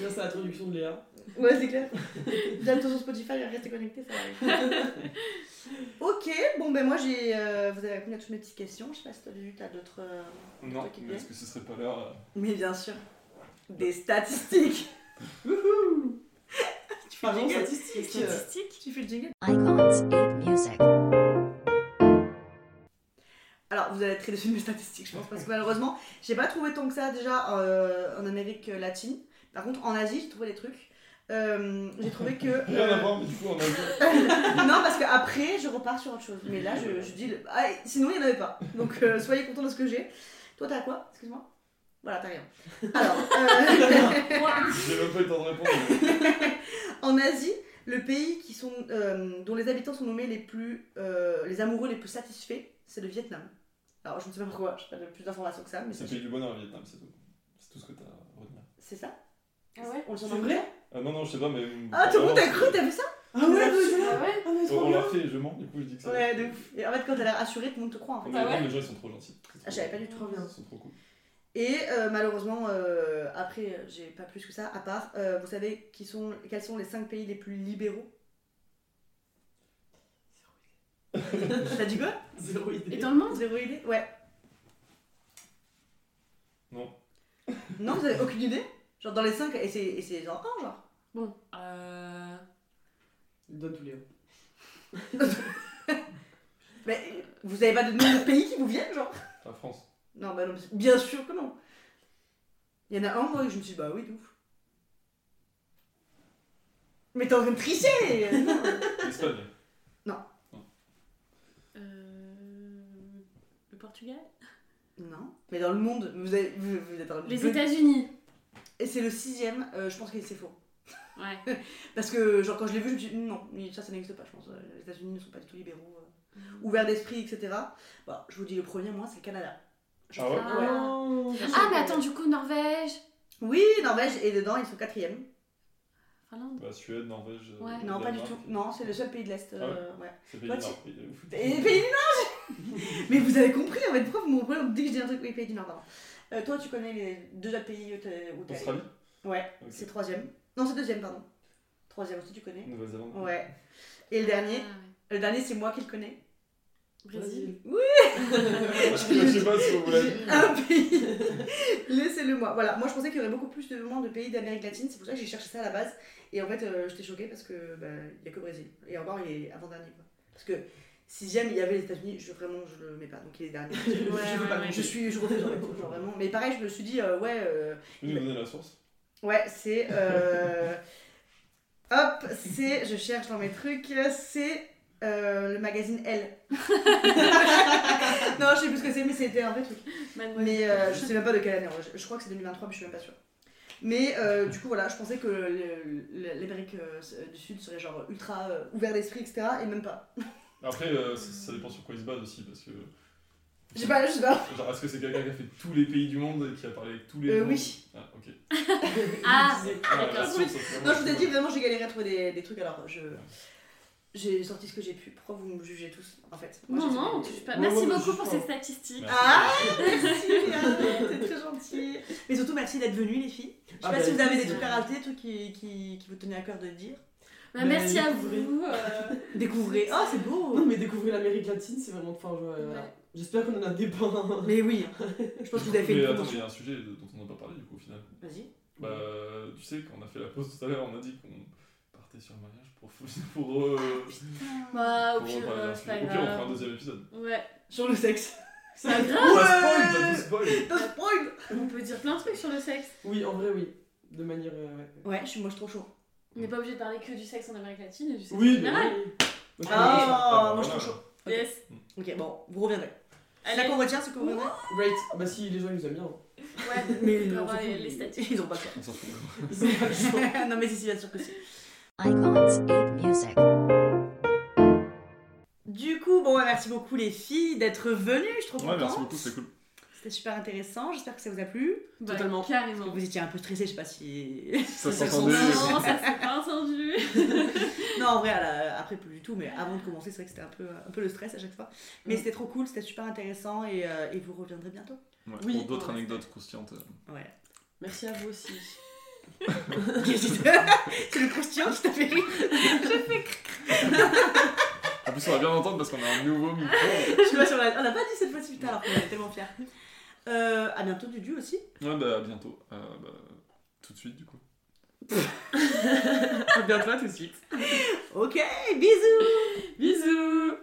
Grâce à la traduction de Léa. Ouais, c'est clair. Bientôt sur Spotify, restez connectés, ça va aller. ok, bon ben moi j'ai. euh, vous avez répondu à toutes mes petites questions. Je sais pas si t'as vu, t'as d'autres. euh, Non, qui mais est-ce que ce serait pas l'heure euh, Mais bien sûr. Des statistiques. Wouhou tu fais le jingle statistiques. Statistiques Tu fais le jingle Icons 8 Music. Alors, vous allez être très déçus de mes statistiques, je pense, parce que malheureusement, j'ai pas trouvé tant que ça déjà euh, en Amérique latine. Par contre, en Asie, j'ai trouvé des trucs. Euh, j'ai trouvé que. Rien à euh, voir, mais du coup, on a non, parce qu'après, je repars sur autre chose. Mais là, je, je dis. Le... Ah, sinon, il n'y en avait pas. Donc, euh, soyez contents de ce que j'ai. Toi, t'as quoi? Excuse-moi Voilà, t'as rien. Alors, euh, J'ai même pas eu le temps de répondre. en Asie, le pays qui sont, euh, dont les habitants sont nommés les plus. euh, les amoureux les plus satisfaits, c'est le Vietnam. Alors, je ne sais pas pourquoi, je n'ai pas plus d'informations que ça, mais C'est le pays du bonheur, le Vietnam, c'est tout. C'est tout ce que t'as à retenir. c'est ça? Ah ouais? On le sent vrai? vrai Ah non, non, je sais pas, mais. Ah, tout le monde a cru, t'as vu ça Ah ouais, ouais, ouais. Ouais mais On, l'a bien. fait, je mens, du coup, je dis que ça. Ouais, de ouf. Et en fait, quand t'as l'air assuré, tout le monde te croit en fait. Ah non, ouais les gens ils sont trop gentils. Ah, je savais pas du tout. Ils sont trop cool. Et euh, malheureusement, euh, après, euh, j'ai pas plus que ça, à part, euh, vous savez qui sont, quels sont les 5 pays les plus libéraux T'as dit quoi Zéro idée. Et dans le monde Zéro idée Ouais. Non. Non, vous avez aucune idée Genre dans les 5, et c'est et c'est genre 1 genre. Bon, euh... Donne tous les hauts. Mais vous avez pas de nom de pays qui vous viennent genre? La France. Non, bah non, bien sûr que non. Il y en a un, moi, je me suis dit, bah oui, de ouf. Mais t'es en train de tricher Non. L'Espagne. euh, Le Portugal? Non. Mais dans le monde, vous, avez, vous, vous êtes en train de- Les États-Unis Et c'est le sixième, euh, je pense que c'est faux. Ouais. Parce que, genre, quand je l'ai vu, je me suis dit, non, ça, ça n'existe pas, je pense. Euh, Les États-Unis ne sont pas du tout libéraux, euh, ouverts d'esprit, etc. Bon, je vous dis, le premier, moi, c'est le Canada. Ah ouais? Ah. Oh. Ah, mais attends, du coup, Norvège? Oui, Norvège, et dedans, ils sont quatrième. Finlande? Bah, Suède, Norvège. euh, Ouais. Non, pas du tout. Non, c'est le seul pays de l'Est. euh, ouais. C'est pays tu- Nord. pays pays du Nord Mais vous avez compris, en fait, pourquoi vous me reprenez dès que je dis un truc, oui, pays du Nord. Euh, toi, tu connais les deux autres pays où t'es Australie? Ouais, Ok. c'est troisième. Non, c'est deuxième, pardon. Troisième aussi, tu connais Nouvelle-Zélande Ouais. Et le dernier Ah, ouais. Le dernier, c'est moi qui le connais. Brésil. Je sais pas si on vous l'a dit. J'ai un pays. Laissez-le moi. Voilà, moi je pensais qu'il y aurait beaucoup plus de moins de pays d'Amérique latine, c'est pour ça que j'ai cherché ça à la base. Et en fait, euh, j'étais choquée parce que bah, il y a que le Brésil. Et encore, il est avant-dernier. quoi. Parce que sixième, il y avait les États-Unis, je, vraiment, je le mets pas. Donc il est dernier. je, je veux ouais, pas. ouais. Je suis, je refuse. genre vraiment. Mais pareil, je me suis dit, euh, ouais, euh, nous donner la source ouais, c'est. euh, Hop, c'est. Je cherche dans mes trucs. C'est. euh, le magazine Elle. non, je sais plus ce que c'est, mais c'était un vrai truc. Mais euh, je sais même pas de quelle année, je, je crois que c'est 2023, mais je suis même pas sûre. Mais euh, du coup, voilà, je pensais que l'Amérique euh, du Sud serait genre ultra euh, ouvert d'esprit, etc. Et même pas. Après, euh, ça, ça dépend sur quoi ils se basent aussi, parce que. Je sais pas, je sais pas. Genre, est-ce que c'est quelqu'un qui a fait tous les pays du monde et qui a parlé avec tous les Euh, gens oui. Ah, ok. Ah, Ah, d'accord. Non, je vous ai dit, vraiment, j'ai galéré à trouver des, des trucs, alors je. J'ai sorti ce que j'ai pu. Pourquoi vous me jugez tous, en fait? Moi, Non, j'ai- non, tu pas. Merci beaucoup pour ces statistiques. Merci. Ah, merci, c'est très gentil. Mais surtout, merci d'être venus, les filles. Je sais Ah pas bah, si vous avez des trucs à rajouter, des trucs qui, qui, qui vous tenaient à cœur de dire. Bah, merci à découvrez. vous. euh, Découvrez. Oh, c'est beau Non mais découvrir l'Amérique latine, c'est vraiment enfin, je-. Ouais. J'espère qu'on en a des. Mais oui, je pense que vous avez fait Mais une attends, mais il y a un sujet dont on n'a pas parlé du coup au final. Vas-y. Bah, tu sais, quand on a fait la pause tout à l'heure, on a dit qu'on t'es sur le mariage pour. pour, euh, Bah, au pire, euh, d'un c'est film. pas Au pire, on fera un deuxième épisode. Ouais. Sur le sexe. C'est pas grave. T'as Ouais. spoil, t'as tout spoil On peut dire plein de trucs sur le sexe. Oui, en vrai, oui. De manière. euh, ouais. Ouais, je suis moi je suis trop chaud. On n'est pas obligé de parler que du sexe en Amérique latine et du sexe Oui, en mais général. Ok. Ah, moi je suis trop chaud. Yes. Ok, bon, vous reviendrez. C'est là Allez. qu'on retient, c'est qu'on reviendrait Great. Bah si, les gens ils nous aiment bien. Ouais, Mais on on peut s'en avoir fout, les, ils- statuts. Ils ont pas le choix. On s'en fout. Ils ont pas le choix. non mais si, si, bien sûr que si. Icons 8 Music. Du coup, bon, ouais, merci beaucoup les filles d'être venues, je suis trop Ouais, contente. merci beaucoup, c'était cool. C'était super intéressant, j'espère que ça vous a plu. Bah, Totalement. Carrément. Vous étiez un peu stressés, je sais pas si... Ça s'entendait. sent- Non, ça s'est pas entendu. non, en vrai, la- après plus du tout, mais avant de commencer, c'est vrai que c'était un peu, un peu le stress à chaque fois. Mais Mm. c'était trop cool, c'était super intéressant et, euh, et vous reviendrez bientôt. Ouais, Oui. pour d'autres Ouais. anecdotes croustillantes. euh, Ouais. Merci à vous aussi. c'est? Le croustillant qui t'a fait rire. En plus, on va bien entendre parce qu'on a un nouveau micro. Je sais pas si on a, on a pas dit cette fois-ci, putain, alors qu'on est tellement fiers. Euh, à bientôt, Dudu aussi. Ouais, bah, à bientôt. Euh, bah, tout de suite, du coup. À bientôt, à tout de suite. Ok, bisous Bisous